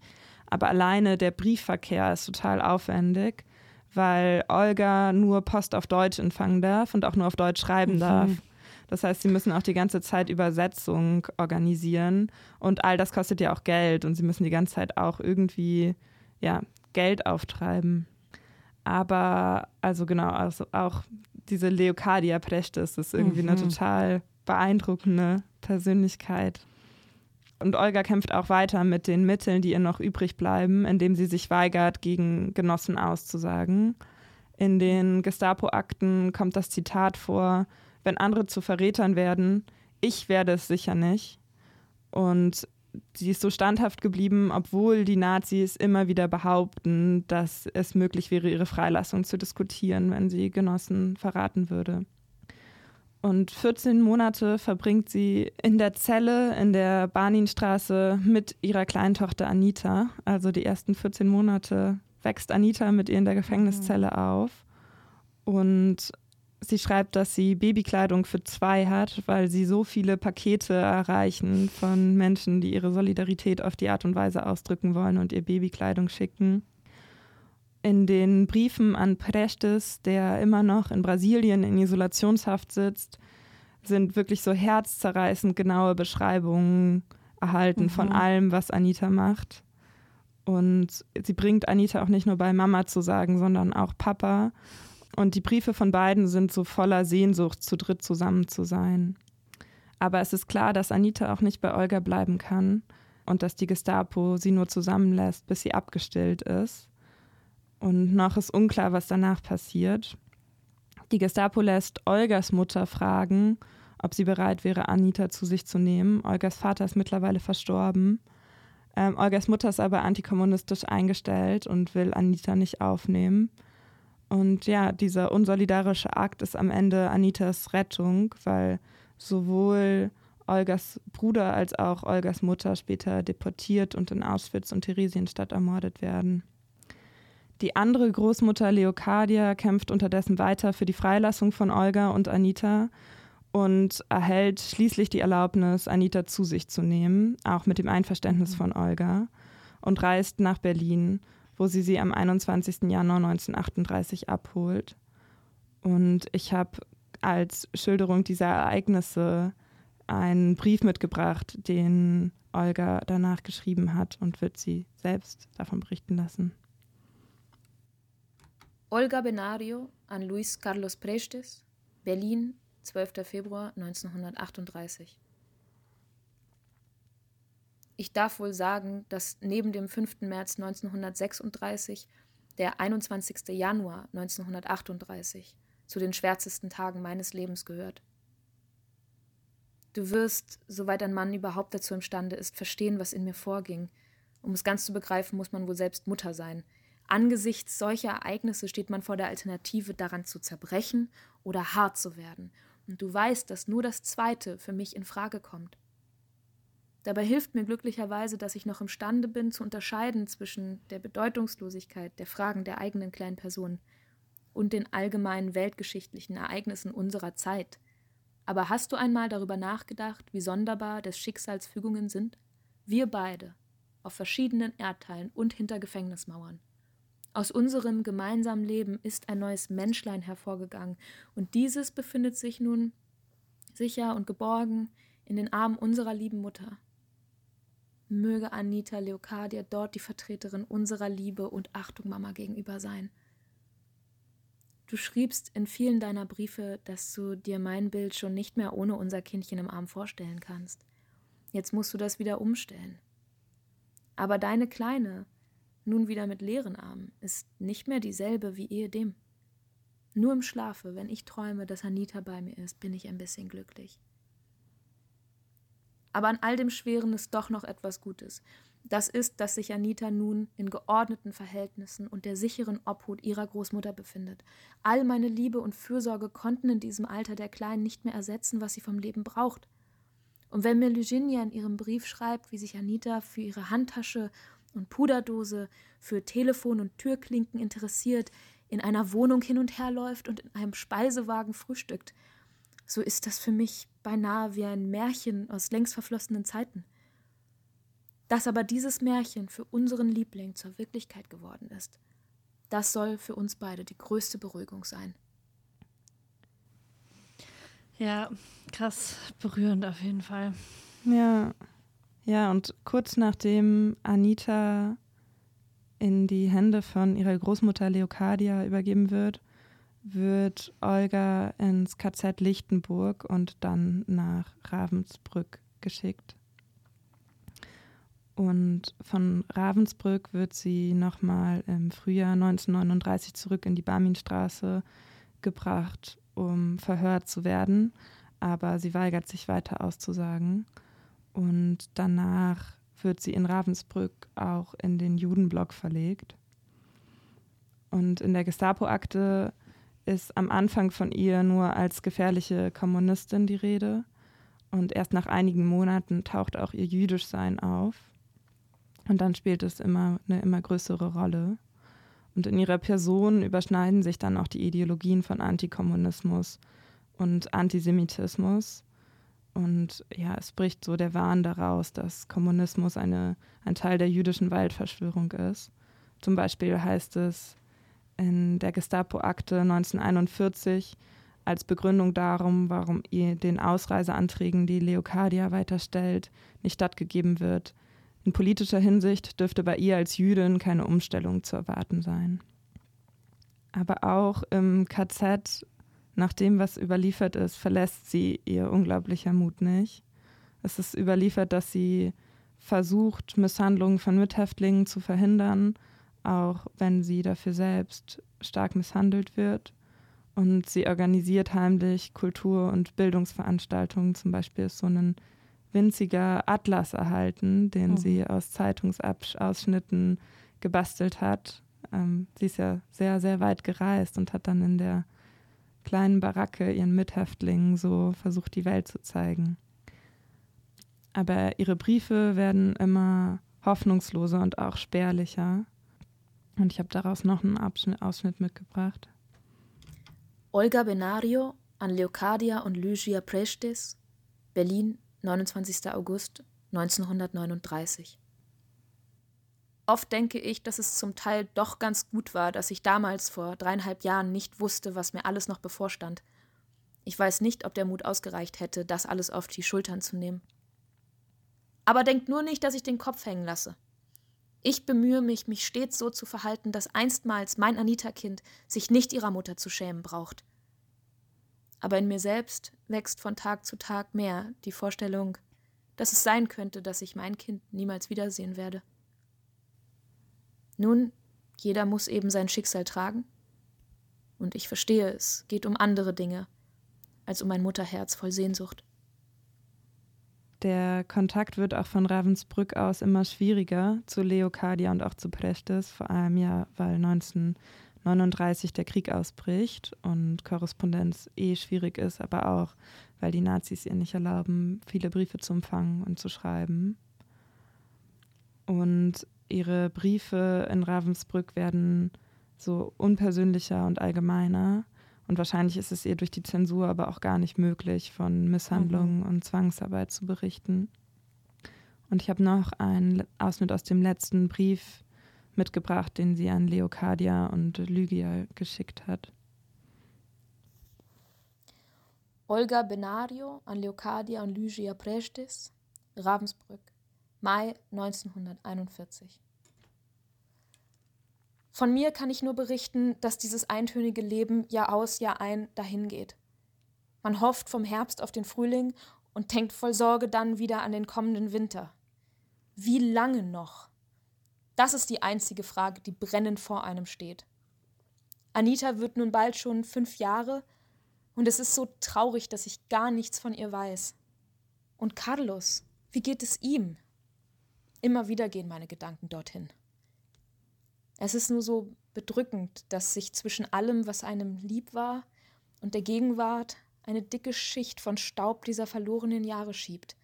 Aber alleine der Briefverkehr ist total aufwendig, weil Olga nur Post auf Deutsch empfangen darf und auch nur auf Deutsch schreiben mhm. darf. Das heißt, sie müssen auch die ganze Zeit Übersetzung organisieren und all das kostet ja auch Geld und sie müssen die ganze Zeit auch irgendwie ja, Geld auftreiben. Aber also genau, also auch diese Leocadia Prestes ist irgendwie mhm. eine total beeindruckende Persönlichkeit. Und Olga kämpft auch weiter mit den Mitteln, die ihr noch übrig bleiben, indem sie sich weigert, gegen Genossen auszusagen. In den Gestapo-Akten kommt das Zitat vor, wenn andere zu Verrätern werden, ich werde es sicher nicht. Und sie ist so standhaft geblieben, obwohl die Nazis immer wieder behaupten, dass es möglich wäre, ihre Freilassung zu diskutieren, wenn sie Genossen verraten würde. Und 14 Monate verbringt sie in der Zelle in der Barninstraße mit ihrer kleinen Tochter Anita. Also die ersten 14 Monate wächst Anita mit ihr in der Gefängniszelle mhm. auf. Und sie schreibt, dass sie Babykleidung für zwei hat, weil sie so viele Pakete erreichen von Menschen, die ihre Solidarität auf die Art und Weise ausdrücken wollen und ihr Babykleidung schicken in den Briefen an Prestes, der immer noch in Brasilien in Isolationshaft sitzt, sind wirklich so herzzerreißend genaue Beschreibungen erhalten mhm. von allem, was Anita macht. Und sie bringt Anita auch nicht nur bei Mama zu sagen, sondern auch Papa. Und die Briefe von beiden sind so voller Sehnsucht, zu dritt zusammen zu sein. Aber es ist klar, dass Anita auch nicht bei Olga bleiben kann und dass die Gestapo sie nur zusammenlässt, bis sie abgestillt ist. Und noch ist unklar, was danach passiert. Die Gestapo lässt Olgas Mutter fragen, ob sie bereit wäre, Anita zu sich zu nehmen. Olgas Vater ist mittlerweile verstorben. Ähm, Olgas Mutter ist aber antikommunistisch eingestellt und will Anita nicht aufnehmen. Und ja, dieser unsolidarische Akt ist am Ende Anitas Rettung, weil sowohl Olgas Bruder als auch Olgas Mutter später deportiert und in Auschwitz und Theresienstadt ermordet werden. Die andere Großmutter Leocadia kämpft unterdessen weiter für die Freilassung von Olga und Anita und erhält schließlich die Erlaubnis, Anita zu sich zu nehmen, auch mit dem Einverständnis von Olga, und reist nach Berlin, wo sie sie am 21. Januar 1938 abholt. Und ich habe als Schilderung dieser Ereignisse einen Brief mitgebracht, den Olga danach geschrieben hat und wird sie selbst davon berichten lassen. Olga Benario an Luis Carlos Prestes, Berlin, 12. Februar 1938. Ich darf wohl sagen, dass neben dem 5. März 1936 der 21. Januar 1938 zu den schwärzesten Tagen meines Lebens gehört. Du wirst, soweit ein Mann überhaupt dazu imstande ist, verstehen, was in mir vorging. Um es ganz zu begreifen, muss man wohl selbst Mutter sein, Angesichts solcher Ereignisse steht man vor der Alternative, daran zu zerbrechen oder hart zu werden. Und du weißt, dass nur das Zweite für mich in Frage kommt. Dabei hilft mir glücklicherweise, dass ich noch imstande bin, zu unterscheiden zwischen der Bedeutungslosigkeit der Fragen der eigenen kleinen Person und den allgemeinen weltgeschichtlichen Ereignissen unserer Zeit. Aber hast du einmal darüber nachgedacht, wie sonderbar des Schicksals Fügungen sind? Wir beide, auf verschiedenen Erdteilen und hinter Gefängnismauern. Aus unserem gemeinsamen Leben ist ein neues Menschlein hervorgegangen, und dieses befindet sich nun sicher und geborgen in den Armen unserer lieben Mutter. Möge Anita Leocadia dort die Vertreterin unserer Liebe und Achtung Mama gegenüber sein. Du schriebst in vielen deiner Briefe, dass du dir mein Bild schon nicht mehr ohne unser Kindchen im Arm vorstellen kannst. Jetzt musst du das wieder umstellen. Aber deine Kleine, nun wieder mit leeren Armen, ist nicht mehr dieselbe wie ehedem. Nur im Schlafe, wenn ich träume, dass Anita bei mir ist, bin ich ein bisschen glücklich. Aber an all dem Schweren ist doch noch etwas Gutes. Das ist, dass sich Anita nun in geordneten Verhältnissen und der sicheren Obhut ihrer Großmutter befindet. All meine Liebe und Fürsorge konnten in diesem Alter der Kleinen nicht mehr ersetzen, was sie vom Leben braucht. Und wenn mir Virginia in ihrem Brief schreibt, wie sich Anita für ihre Handtasche und Puderdose, für Telefon und Türklinken interessiert, in einer Wohnung hin und her läuft und in einem Speisewagen frühstückt, so ist das für mich beinahe wie ein Märchen aus längst verflossenen Zeiten. Dass aber dieses Märchen für unseren Liebling zur Wirklichkeit geworden ist, das soll für uns beide die größte Beruhigung sein. Ja, krass berührend auf jeden Fall. Ja, ja, und kurz nachdem Anita in die Hände von ihrer Großmutter Leocadia übergeben wird, wird Olga ins KZ Lichtenburg und dann nach Ravensbrück geschickt. Und von Ravensbrück wird sie nochmal im Frühjahr 1939 zurück in die Barminstraße gebracht, um verhört zu werden. Aber sie weigert sich weiter auszusagen. Und danach wird sie in Ravensbrück auch in den Judenblock verlegt. Und in der Gestapo-Akte ist am Anfang von ihr nur als gefährliche Kommunistin die Rede. Und erst nach einigen Monaten taucht auch ihr Jüdischsein auf. Und dann spielt es immer eine immer größere Rolle. Und in ihrer Person überschneiden sich dann auch die Ideologien von Antikommunismus und Antisemitismus. Und ja, es bricht so der Wahn daraus, dass Kommunismus eine, ein Teil der jüdischen Waldverschwörung ist. Zum Beispiel heißt es in der Gestapo-Akte 1941 als Begründung darum, warum ihr den Ausreiseanträgen, die Leocadia weiterstellt, nicht stattgegeben wird. In politischer Hinsicht dürfte bei ihr als Jüdin keine Umstellung zu erwarten sein. Aber auch im KZ, nach dem, was überliefert ist, verlässt sie ihr unglaublicher Mut nicht. Es ist überliefert, dass sie versucht, Misshandlungen von Mithäftlingen zu verhindern, auch wenn sie dafür selbst stark misshandelt wird. Und sie organisiert heimlich Kultur- und Bildungsveranstaltungen. Zum Beispiel ist so ein winziger Atlas erhalten, den mhm. sie aus Zeitungsausschnitten gebastelt hat. Ähm, sie ist ja sehr, sehr weit gereist und hat dann in der kleinen Baracke ihren Mithäftlingen so versucht, die Welt zu zeigen. Aber ihre Briefe werden immer hoffnungsloser und auch spärlicher. Und ich habe daraus noch einen Abschnitt, Ausschnitt mitgebracht. Olga Benario an Leocadia und Lygia Prestes, Berlin, 29. August 1939. Oft denke ich, dass es zum Teil doch ganz gut war, dass ich damals vor dreieinhalb Jahren nicht wusste, was mir alles noch bevorstand. Ich weiß nicht, ob der Mut ausgereicht hätte, das alles auf die Schultern zu nehmen. Aber denkt nur nicht, dass ich den Kopf hängen lasse. Ich bemühe mich, mich stets so zu verhalten, dass einstmals mein Anita-Kind sich nicht ihrer Mutter zu schämen braucht. Aber in mir selbst wächst von Tag zu Tag mehr die Vorstellung, dass es sein könnte, dass ich mein Kind niemals wiedersehen werde. Nun, jeder muss eben sein Schicksal tragen. Und ich verstehe, es geht um andere Dinge als um ein Mutterherz voll Sehnsucht. Der Kontakt wird auch von Ravensbrück aus immer schwieriger zu Leocadia und auch zu Prestes, vor allem ja, weil 1939 der Krieg ausbricht und Korrespondenz eh schwierig ist, aber auch, weil die Nazis ihr nicht erlauben, viele Briefe zu empfangen und zu schreiben. Und ihre Briefe in Ravensbrück werden so unpersönlicher und allgemeiner. Und wahrscheinlich ist es ihr durch die Zensur aber auch gar nicht möglich, von Misshandlungen mhm. und Zwangsarbeit zu berichten. Und ich habe noch einen Ausschnitt aus dem letzten Brief mitgebracht, den sie an Leocadia und Lygia geschickt hat. Olga Benario an Leocadia und Lygia Prestes, Ravensbrück, Mai 1941. Von mir kann ich nur berichten, dass dieses eintönige Leben Jahr aus, Jahr ein dahingeht. Man hofft vom Herbst auf den Frühling und denkt voll Sorge dann wieder an den kommenden Winter. Wie lange noch? Das ist die einzige Frage, die brennend vor einem steht. Anita wird nun bald schon fünf Jahre und es ist so traurig, dass ich gar nichts von ihr weiß. Und Carlos, wie geht es ihm? Immer wieder gehen meine Gedanken dorthin. Es ist nur so bedrückend, dass sich zwischen allem, was einem lieb war, und der Gegenwart eine dicke Schicht von Staub dieser verlorenen Jahre schiebt.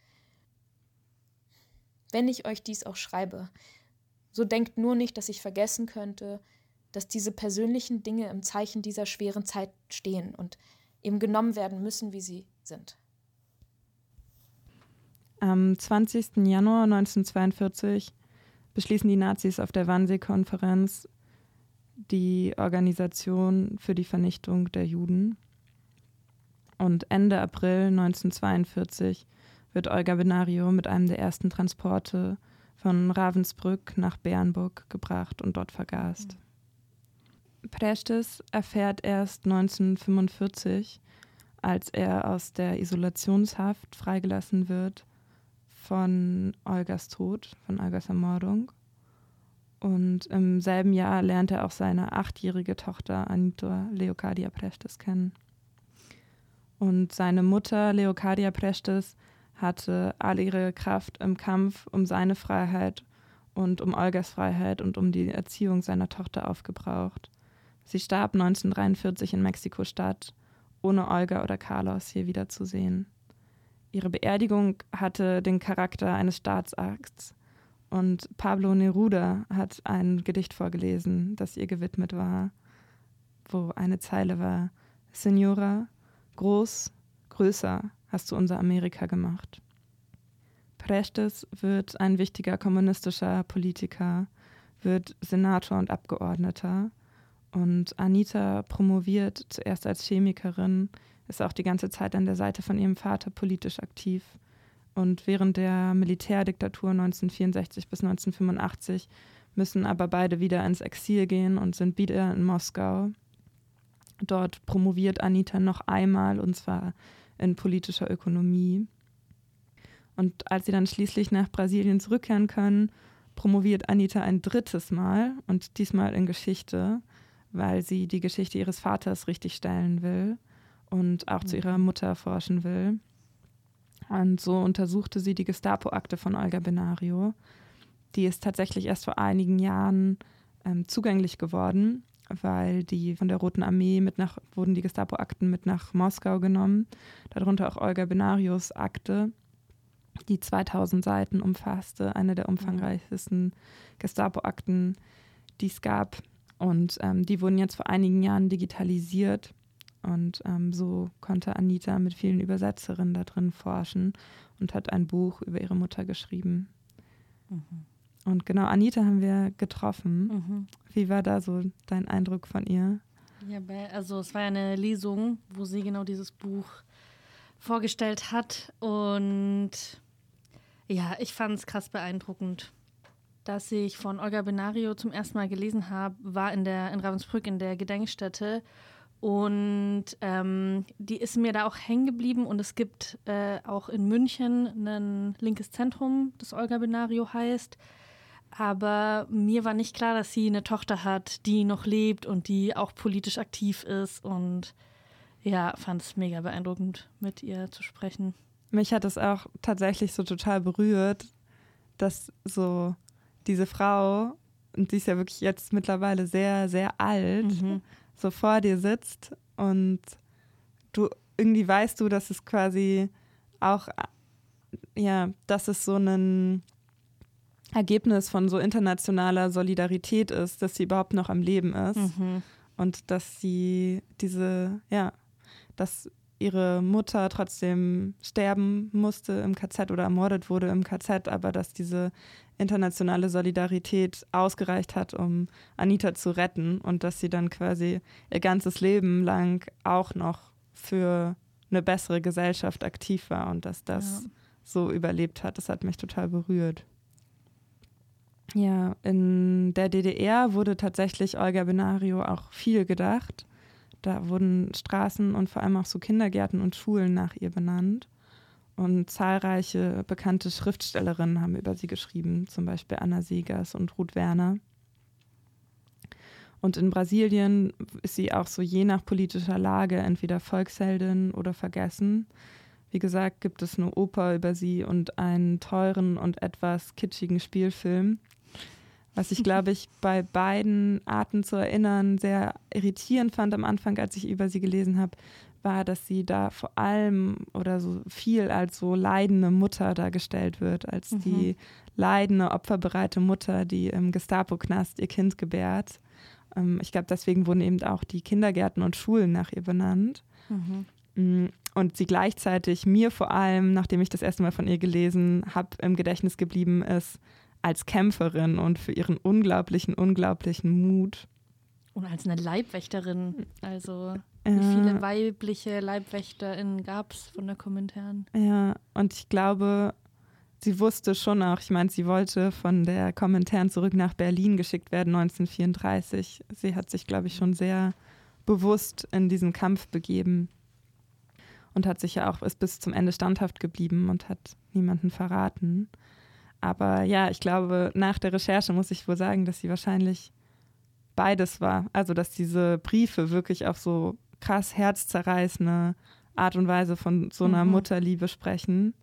Wenn ich euch dies auch schreibe, so denkt nur nicht, dass ich vergessen könnte, dass diese persönlichen Dinge im Zeichen dieser schweren Zeit stehen und eben genommen werden müssen, wie sie sind. Am 20. Januar 1942 beschließen die Nazis auf der Wannsee-Konferenz die Organisation für die Vernichtung der Juden. Und Ende April 1942 wird Olga Benario mit einem der ersten Transporte von Ravensbrück nach Bernburg gebracht und dort vergast. Mhm. Prestes erfährt erst 1945, als er aus der Isolationshaft freigelassen wird, von Olgas Tod, von Olgas Ermordung. Und im selben Jahr lernt er auch seine achtjährige Tochter Anita Leocadia Prestes kennen. Und seine Mutter Leocadia Prestes hatte all ihre Kraft im Kampf um seine Freiheit und um Olgas Freiheit und um die Erziehung seiner Tochter aufgebraucht. Sie starb 1943 in Mexiko-Stadt, ohne Olga oder Carlos hier wiederzusehen. Ihre Beerdigung hatte den Charakter eines Staatsakts. Und Pablo Neruda hat ein Gedicht vorgelesen, das ihr gewidmet war, wo eine Zeile war: Senora, groß, größer hast du unser Amerika gemacht. Prestes wird ein wichtiger kommunistischer Politiker, wird Senator und Abgeordneter Und Anita promoviert zuerst als Chemikerin, ist auch die ganze Zeit an der Seite von ihrem Vater politisch aktiv. Und während der Militärdiktatur 1964 bis 1985 müssen aber beide wieder ins Exil gehen und sind wieder in Moskau. Dort promoviert Anita noch einmal und zwar in politischer Ökonomie. Und als sie dann schließlich nach Brasilien zurückkehren können, promoviert Anita ein drittes Mal und diesmal in Geschichte, weil sie die Geschichte ihres Vaters richtig stellen will und auch mhm. zu ihrer Mutter forschen will. Und so untersuchte sie die Gestapo-Akte von Olga Benario. Die ist tatsächlich erst vor einigen Jahren ähm, zugänglich geworden, weil die von der Roten Armee mit nach, wurden die Gestapo-Akten mit nach Moskau genommen. Darunter auch Olga Benarios Akte, die 2000 Seiten umfasste, eine der umfangreichsten Gestapo-Akten, die es gab. Und ähm, die wurden jetzt vor einigen Jahren digitalisiert. Und ähm, so konnte Anita mit vielen Übersetzerinnen da drin forschen und hat ein Buch über ihre Mutter geschrieben. Mhm. Und genau, Anita haben wir getroffen. Mhm. Wie war da so dein Eindruck von ihr? Ja, also es war ja eine Lesung, wo sie genau dieses Buch vorgestellt hat. Und ja, ich fand es krass beeindruckend. Dass ich von Olga Benario zum ersten Mal gelesen habe, war in, der, in Ravensbrück in der Gedenkstätte. Und ähm, die ist mir da auch hängen geblieben. Und es gibt äh, auch in München ein linkes Zentrum, das Olga Benario heißt. Aber mir war nicht klar, dass sie eine Tochter hat, die noch lebt und die auch politisch aktiv ist. Und ja, fand es mega beeindruckend, mit ihr zu sprechen. Mich hat es auch tatsächlich so total berührt, dass so diese Frau, und die ist ja wirklich jetzt mittlerweile sehr, sehr alt, mhm. So vor dir sitzt und du irgendwie weißt du, dass es quasi auch, ja, dass es so ein Ergebnis von so internationaler Solidarität ist, dass sie überhaupt noch am Leben ist mhm. und dass sie diese, ja, dass ihre Mutter trotzdem sterben musste im KZ oder ermordet wurde im KZ, aber dass diese internationale Solidarität ausgereicht hat, um Anita zu retten und dass sie dann quasi ihr ganzes Leben lang auch noch für eine bessere Gesellschaft aktiv war und dass das ja. so überlebt hat. Das hat mich total berührt. Ja, in der DDR wurde tatsächlich Olga Benario auch viel gedacht. Da wurden Straßen und vor allem auch so Kindergärten und Schulen nach ihr benannt. Und zahlreiche bekannte Schriftstellerinnen haben über sie geschrieben, zum Beispiel Anna Segers und Ruth Werner. Und in Brasilien ist sie auch so je nach politischer Lage entweder Volksheldin oder vergessen. Wie gesagt, gibt es eine Oper über sie und einen teuren und etwas kitschigen Spielfilm. Was ich, glaube ich, bei beiden Arten zu erinnern sehr irritierend fand am Anfang, als ich über sie gelesen habe, war, dass sie da vor allem oder so viel als so leidende Mutter dargestellt wird, als mhm. die leidende, opferbereite Mutter, die im Gestapo-Knast ihr Kind gebärt. Ähm, ich glaube, deswegen wurden eben auch die Kindergärten und Schulen nach ihr benannt. Mhm. Mm, und sie gleichzeitig mir vor allem, nachdem ich das erste Mal von ihr gelesen habe, im Gedächtnis geblieben ist, als Kämpferin und für ihren unglaublichen, unglaublichen Mut. Und als eine Leibwächterin. Also, wie viele weibliche LeibwächterInnen gab es von der Kommentaren? Ja, und ich glaube, sie wusste schon auch, ich meine, sie wollte von der Kommentaren zurück nach Berlin geschickt werden, 1934. Sie hat sich, glaube ich, schon sehr bewusst in diesen Kampf begeben und hat sich ja auch ist bis zum Ende standhaft geblieben und hat niemanden verraten. Aber ja, ich glaube, nach der Recherche muss ich wohl sagen, dass sie wahrscheinlich beides war. Also, dass diese Briefe wirklich auf so krass herzzerreißende Art und Weise von so einer mhm. Mutterliebe sprechen.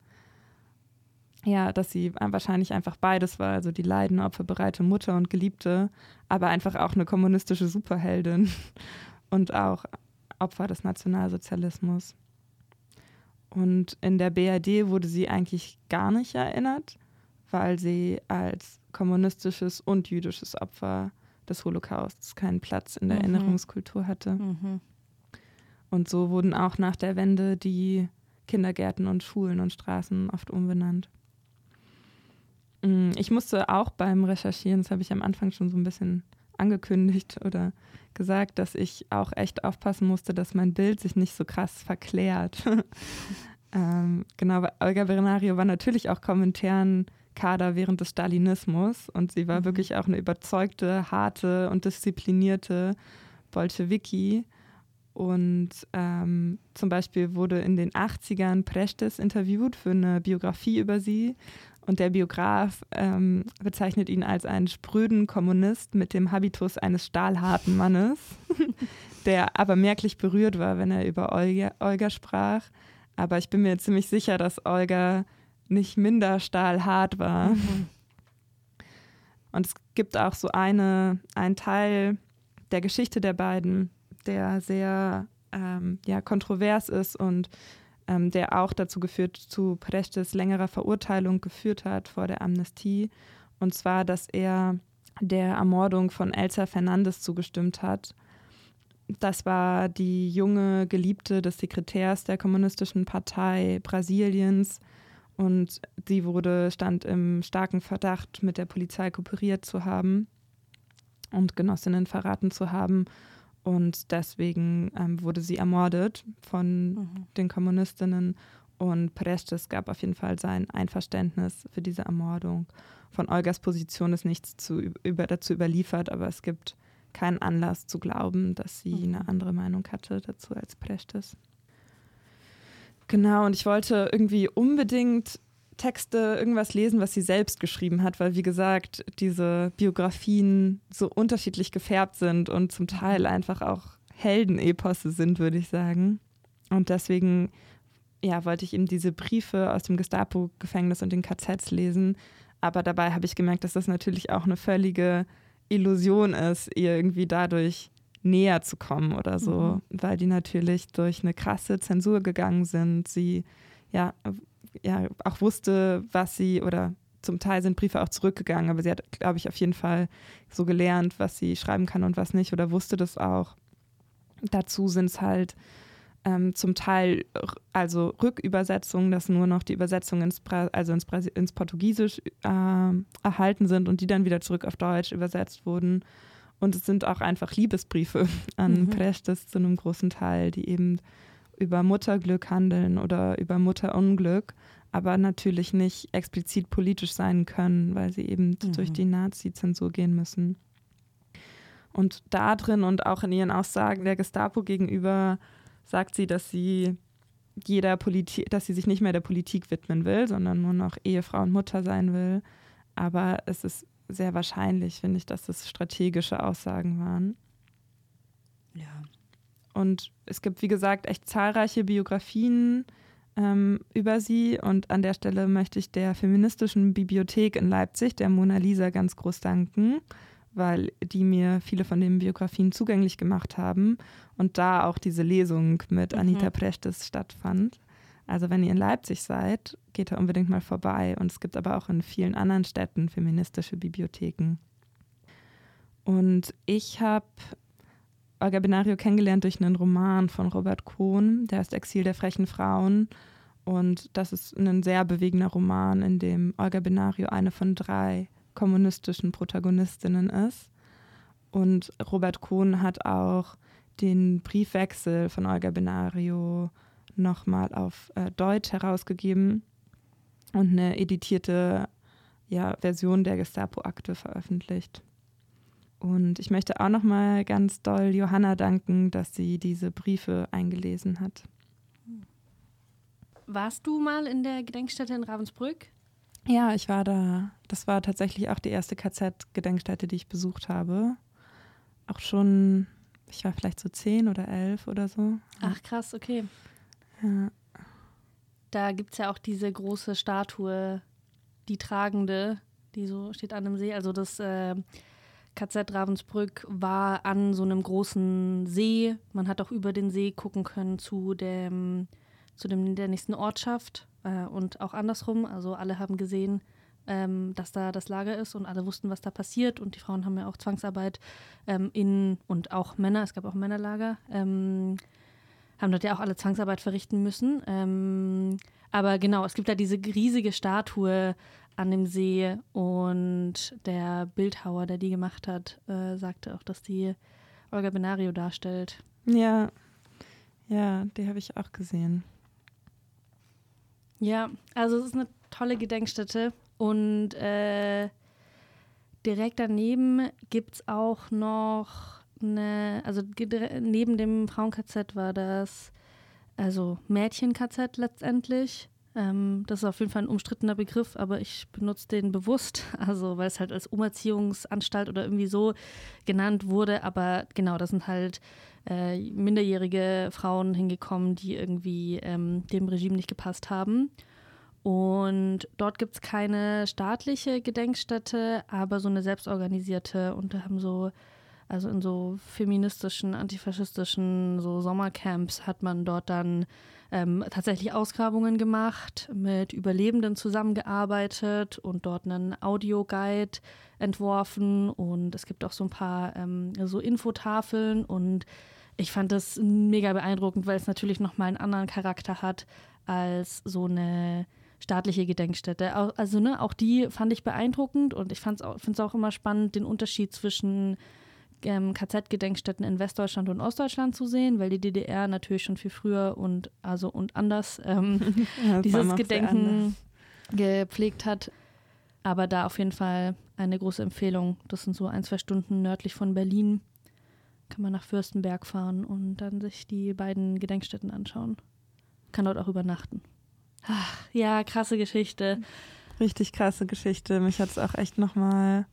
Ja, dass sie wahrscheinlich einfach beides war. Also die leidende, opferbereite Mutter und Geliebte, aber einfach auch eine kommunistische Superheldin und auch Opfer des Nationalsozialismus. Und in der BRD wurde sie eigentlich gar nicht erinnert weil sie als kommunistisches und jüdisches Opfer des Holocausts keinen Platz in der mhm. Erinnerungskultur hatte. Mhm. Und so wurden auch nach der Wende die Kindergärten und Schulen und Straßen oft umbenannt. Mm, ich musste auch beim Recherchieren, das habe ich am Anfang schon so ein bisschen angekündigt oder gesagt, dass ich auch echt aufpassen musste, dass mein Bild sich nicht so krass verklärt. ähm, genau, Olga Berenario war natürlich auch Kommentaren Kader während des Stalinismus und sie war mhm. wirklich auch eine überzeugte, harte und disziplinierte Bolschewiki. Und ähm, zum Beispiel wurde in den 80ern Prestes interviewt für eine Biografie über sie. Und der Biograf ähm, bezeichnet ihn als einen spröden Kommunist mit dem Habitus eines stahlharten Mannes, der aber merklich berührt war, wenn er über Olga, Olga sprach. Aber ich bin mir ziemlich sicher, dass Olga nicht minder stahlhart war. Mhm. Und es gibt auch so eine, einen Teil der Geschichte der beiden, der sehr ähm, ja, kontrovers ist und ähm, der auch dazu geführt, zu Prestes längerer Verurteilung geführt hat vor der Amnestie. Und zwar, dass er der Ermordung von Elsa Fernandes zugestimmt hat. Das war die junge Geliebte des Sekretärs der Kommunistischen Partei Brasiliens, und sie wurde, stand im starken Verdacht, mit der Polizei kooperiert zu haben und Genossinnen verraten zu haben. Und deswegen ähm, wurde sie ermordet von mhm. den Kommunistinnen. Und Prestes gab auf jeden Fall sein Einverständnis für diese Ermordung. Von Olgas Position ist nichts zu, über, dazu überliefert, aber es gibt keinen Anlass zu glauben, dass sie mhm. eine andere Meinung hatte dazu als Prestes. Genau, und ich wollte irgendwie unbedingt Texte, irgendwas lesen, was sie selbst geschrieben hat, weil wie gesagt, diese Biografien so unterschiedlich gefärbt sind und zum Teil einfach auch Heldeneposse sind, würde ich sagen. Und deswegen ja, wollte ich eben diese Briefe aus dem Gestapo-Gefängnis und den KZs lesen. Aber dabei habe ich gemerkt, dass das natürlich auch eine völlige Illusion ist, ihr irgendwie dadurch näher zu kommen oder so, mhm. weil die natürlich durch eine krasse Zensur gegangen sind. Sie ja, ja auch wusste, was sie oder zum Teil sind Briefe auch zurückgegangen, aber sie hat, glaube ich, auf jeden Fall so gelernt, was sie schreiben kann und was nicht oder wusste das auch. Dazu sind es halt ähm, zum Teil also Rückübersetzungen, dass nur noch die Übersetzungen ins, also ins, ins Portugiesisch äh, erhalten sind und die dann wieder zurück auf Deutsch übersetzt wurden. Und es sind auch einfach Liebesbriefe an mhm. Prestes zu einem großen Teil, die eben über Mutterglück handeln oder über Mutterunglück, aber natürlich nicht explizit politisch sein können, weil sie eben mhm. durch die Nazi-Zensur gehen müssen. Und da drin und auch in ihren Aussagen der Gestapo gegenüber sagt sie, dass sie jeder Politik, dass sie sich nicht mehr der Politik widmen will, sondern nur noch Ehefrau und Mutter sein will. Aber es ist sehr wahrscheinlich, finde ich, dass das strategische Aussagen waren. Ja. Und es gibt, wie gesagt, echt zahlreiche Biografien ähm, über sie. Und an der Stelle möchte ich der feministischen Bibliothek in Leipzig, der Mona Lisa, ganz groß danken, weil die mir viele von den Biografien zugänglich gemacht haben und da auch diese Lesung mit mhm. Anita Prestes stattfand. Also wenn ihr in Leipzig seid, geht da unbedingt mal vorbei. Und es gibt aber auch in vielen anderen Städten feministische Bibliotheken. Und ich habe Olga Benario kennengelernt durch einen Roman von Robert Kohn, der heißt Exil der frechen Frauen. Und das ist ein sehr bewegender Roman, in dem Olga Benario eine von drei kommunistischen Protagonistinnen ist. Und Robert Kohn hat auch den Briefwechsel von Olga Benario nochmal auf äh, Deutsch herausgegeben und eine editierte ja, Version der Gestapo-Akte veröffentlicht. Und ich möchte auch nochmal ganz doll Johanna danken, dass sie diese Briefe eingelesen hat. Warst du mal in der Gedenkstätte in Ravensbrück? Ja, ich war da. Das war tatsächlich auch die erste KZ-Gedenkstätte, die ich besucht habe. Auch schon, ich war vielleicht so zehn oder elf oder so. Ach krass, okay. Da gibt es ja auch diese große Statue, die tragende, die so steht an einem See. Also das äh, KZ Ravensbrück war an so einem großen See. Man hat auch über den See gucken können zu dem, zu dem der nächsten Ortschaft äh, und auch andersrum. Also alle haben gesehen, ähm, dass da das Lager ist und alle wussten, was da passiert. Und die Frauen haben ja auch Zwangsarbeit ähm, in und auch Männer, es gab auch Männerlager. Ähm, haben dort ja auch alle Zwangsarbeit verrichten müssen. Ähm, aber genau, es gibt da diese riesige Statue an dem See und der Bildhauer, der die gemacht hat, äh, sagte auch, dass die Olga Benario darstellt. Ja, ja, die habe ich auch gesehen. Ja, also es ist eine tolle Gedenkstätte und äh, direkt daneben gibt es auch noch eine, also neben dem Frauen-KZ war das, also Mädchen-KZ letztendlich. Ähm, das ist auf jeden Fall ein umstrittener Begriff, aber ich benutze den bewusst, also weil es halt als Umerziehungsanstalt oder irgendwie so genannt wurde. Aber genau, das sind halt äh, minderjährige Frauen hingekommen, die irgendwie ähm, dem Regime nicht gepasst haben. Und dort gibt es keine staatliche Gedenkstätte, aber so eine selbstorganisierte. Und da haben so, also in so feministischen, antifaschistischen so Sommercamps hat man dort dann ähm, tatsächlich Ausgrabungen gemacht, mit Überlebenden zusammengearbeitet und dort einen Audioguide entworfen. Und es gibt auch so ein paar ähm, so Infotafeln und ich fand das mega beeindruckend, weil es natürlich nochmal einen anderen Charakter hat als so eine staatliche Gedenkstätte. Also ne, auch die fand ich beeindruckend und ich finde es auch immer spannend, den Unterschied zwischen ähm, KZ-Gedenkstätten in Westdeutschland und Ostdeutschland zu sehen, weil die DDR natürlich schon viel früher und also und anders ähm, ja, dieses Gedenken gepflegt hat. Aber da auf jeden Fall eine große Empfehlung. Das sind so ein, zwei Stunden nördlich von Berlin. Kann man nach Fürstenberg fahren und dann sich die beiden Gedenkstätten anschauen. Kann dort auch übernachten. Ach, ja, krasse Geschichte. Richtig krasse Geschichte. Mich hat es auch echt nochmal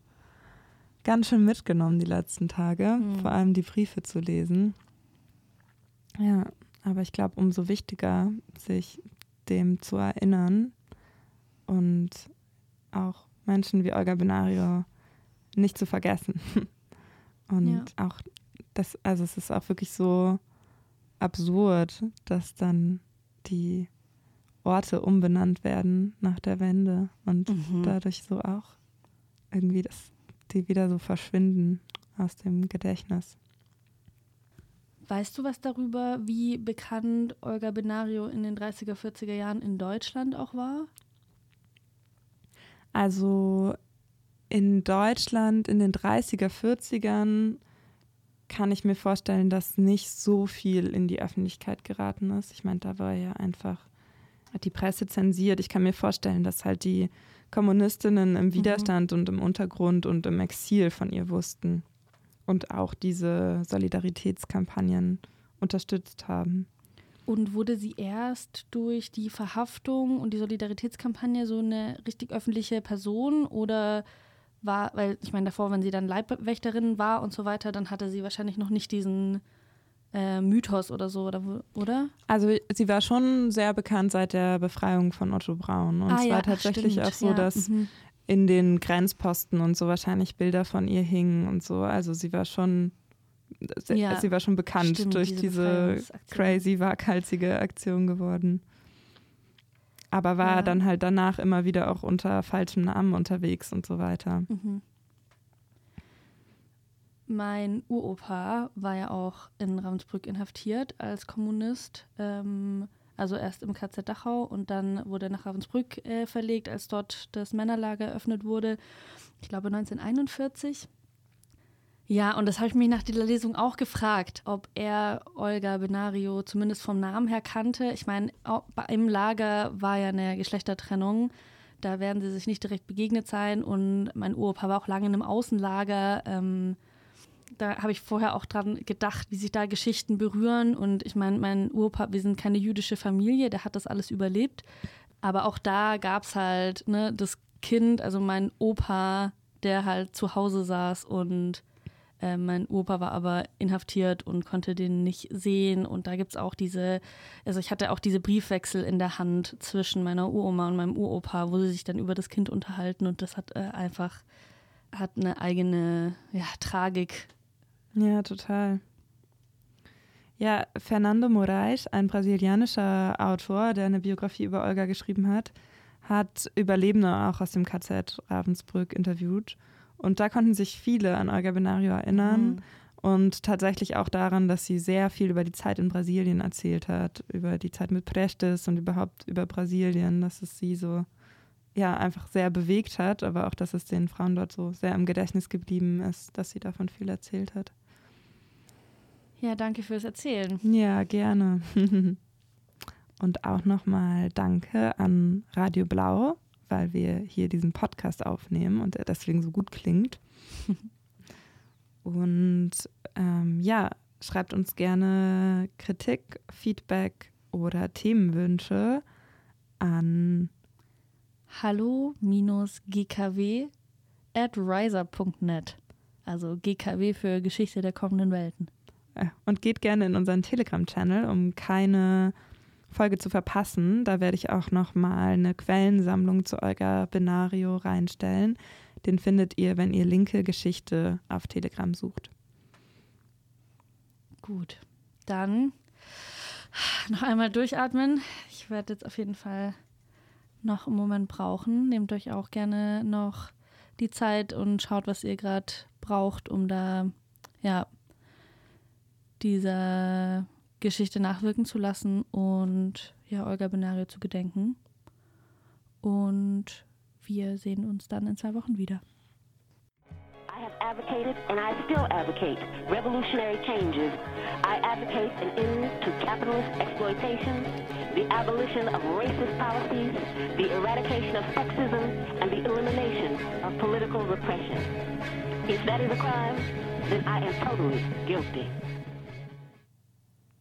ganz schön mitgenommen die letzten Tage, mhm. vor allem die Briefe zu lesen. Ja, aber ich glaube, umso wichtiger, sich dem zu erinnern und auch Menschen wie Olga Benario nicht zu vergessen. Und ja. auch das, also es ist auch wirklich so absurd, dass dann die Orte umbenannt werden nach der Wende und mhm. dadurch so auch irgendwie das die wieder so verschwinden aus dem Gedächtnis. Weißt du was darüber, wie bekannt Olga Benario in den 30er, 40er Jahren in Deutschland auch war? Also in Deutschland in den 30er, 40ern kann ich mir vorstellen, dass nicht so viel in die Öffentlichkeit geraten ist. Ich meine, da war ja einfach hat die Presse zensiert. Ich kann mir vorstellen, dass halt die Kommunistinnen im mhm. Widerstand mhm. und im Untergrund und im Exil von ihr wussten und auch diese Solidaritätskampagnen unterstützt haben. Und wurde sie erst durch die Verhaftung und die Solidaritätskampagne so eine richtig öffentliche Person oder war, weil ich meine, davor, wenn sie dann Leibwächterin war und so weiter, dann hatte sie wahrscheinlich noch nicht diesen äh, Mythos oder so, oder, oder? Also sie war schon sehr bekannt seit der Befreiung von Otto Braun. Und ah, es ja, war tatsächlich stimmt, auch so, ja. dass mhm. in den Grenzposten und so wahrscheinlich Bilder von ihr hingen und so. Also sie war schon, sie, ja, sie war schon bekannt stimmt, durch diese, diese crazy, waghalsige Aktion geworden. Aber war dann halt danach immer wieder auch unter falschem Namen unterwegs und so weiter. Mhm. Mein Uropa war ja auch in Ravensbrück inhaftiert als Kommunist. Ähm, also erst im KZ Dachau und dann wurde er nach Ravensbrück äh, verlegt, als dort das Männerlager eröffnet wurde. Ich glaube 1941. Ja, und das habe ich mich nach dieser Lesung auch gefragt, ob er Olga Benario zumindest vom Namen her kannte. Ich meine, im Lager war ja eine Geschlechtertrennung. Da werden sie sich nicht direkt begegnet sein. Und mein Uropa war auch lange in einem Außenlager. Ähm, da habe ich vorher auch dran gedacht, wie sich da Geschichten berühren. Und ich meine, mein Urpa, wir sind keine jüdische Familie, der hat das alles überlebt. Aber auch da gab es halt ne, das Kind, also mein Opa, der halt zu Hause saß und äh, mein Opa war aber inhaftiert und konnte den nicht sehen. Und da gibt es auch diese, also ich hatte auch diese Briefwechsel in der Hand zwischen meiner Uroma und meinem Uropa, wo sie sich dann über das Kind unterhalten. Und das hat äh, einfach, hat eine eigene ja, Tragik ja, total. Ja, Fernando Moraes, ein brasilianischer Autor, der eine Biografie über Olga geschrieben hat, hat Überlebende auch aus dem KZ Ravensbrück interviewt. Und da konnten sich viele an Olga Benario erinnern mhm. und tatsächlich auch daran, dass sie sehr viel über die Zeit in Brasilien erzählt hat, über die Zeit mit Prestes und überhaupt über Brasilien, dass es sie so ja einfach sehr bewegt hat, aber auch, dass es den Frauen dort so sehr im Gedächtnis geblieben ist, dass sie davon viel erzählt hat. Ja, danke fürs Erzählen. Ja, gerne. Und auch nochmal danke an Radio Blau, weil wir hier diesen Podcast aufnehmen und er deswegen so gut klingt. und ähm, ja, schreibt uns gerne Kritik, Feedback oder Themenwünsche an hallo-gkw at riser.net. Also GKW für Geschichte der kommenden Welten. Und geht gerne in unseren Telegram-Channel, um keine Folge zu verpassen. Da werde ich auch nochmal eine Quellensammlung zu Olga Benario reinstellen. Den findet ihr, wenn ihr linke Geschichte auf Telegram sucht. Gut, dann noch einmal durchatmen. Ich werde jetzt auf jeden Fall noch einen Moment brauchen. Nehmt euch auch gerne noch die Zeit und schaut, was ihr gerade braucht, um da ja dieser Geschichte nachwirken zu lassen und ja Olga Benario zu gedenken. Und wir sehen uns dann in zwei Wochen wieder. I have advocated and I still advocate revolutionary changes. I advocate an end to capitalist exploitation, the abolition of racist policies, the eradication of sexism, and the elimination of political repression. If that is a crime, then I am totally guilty.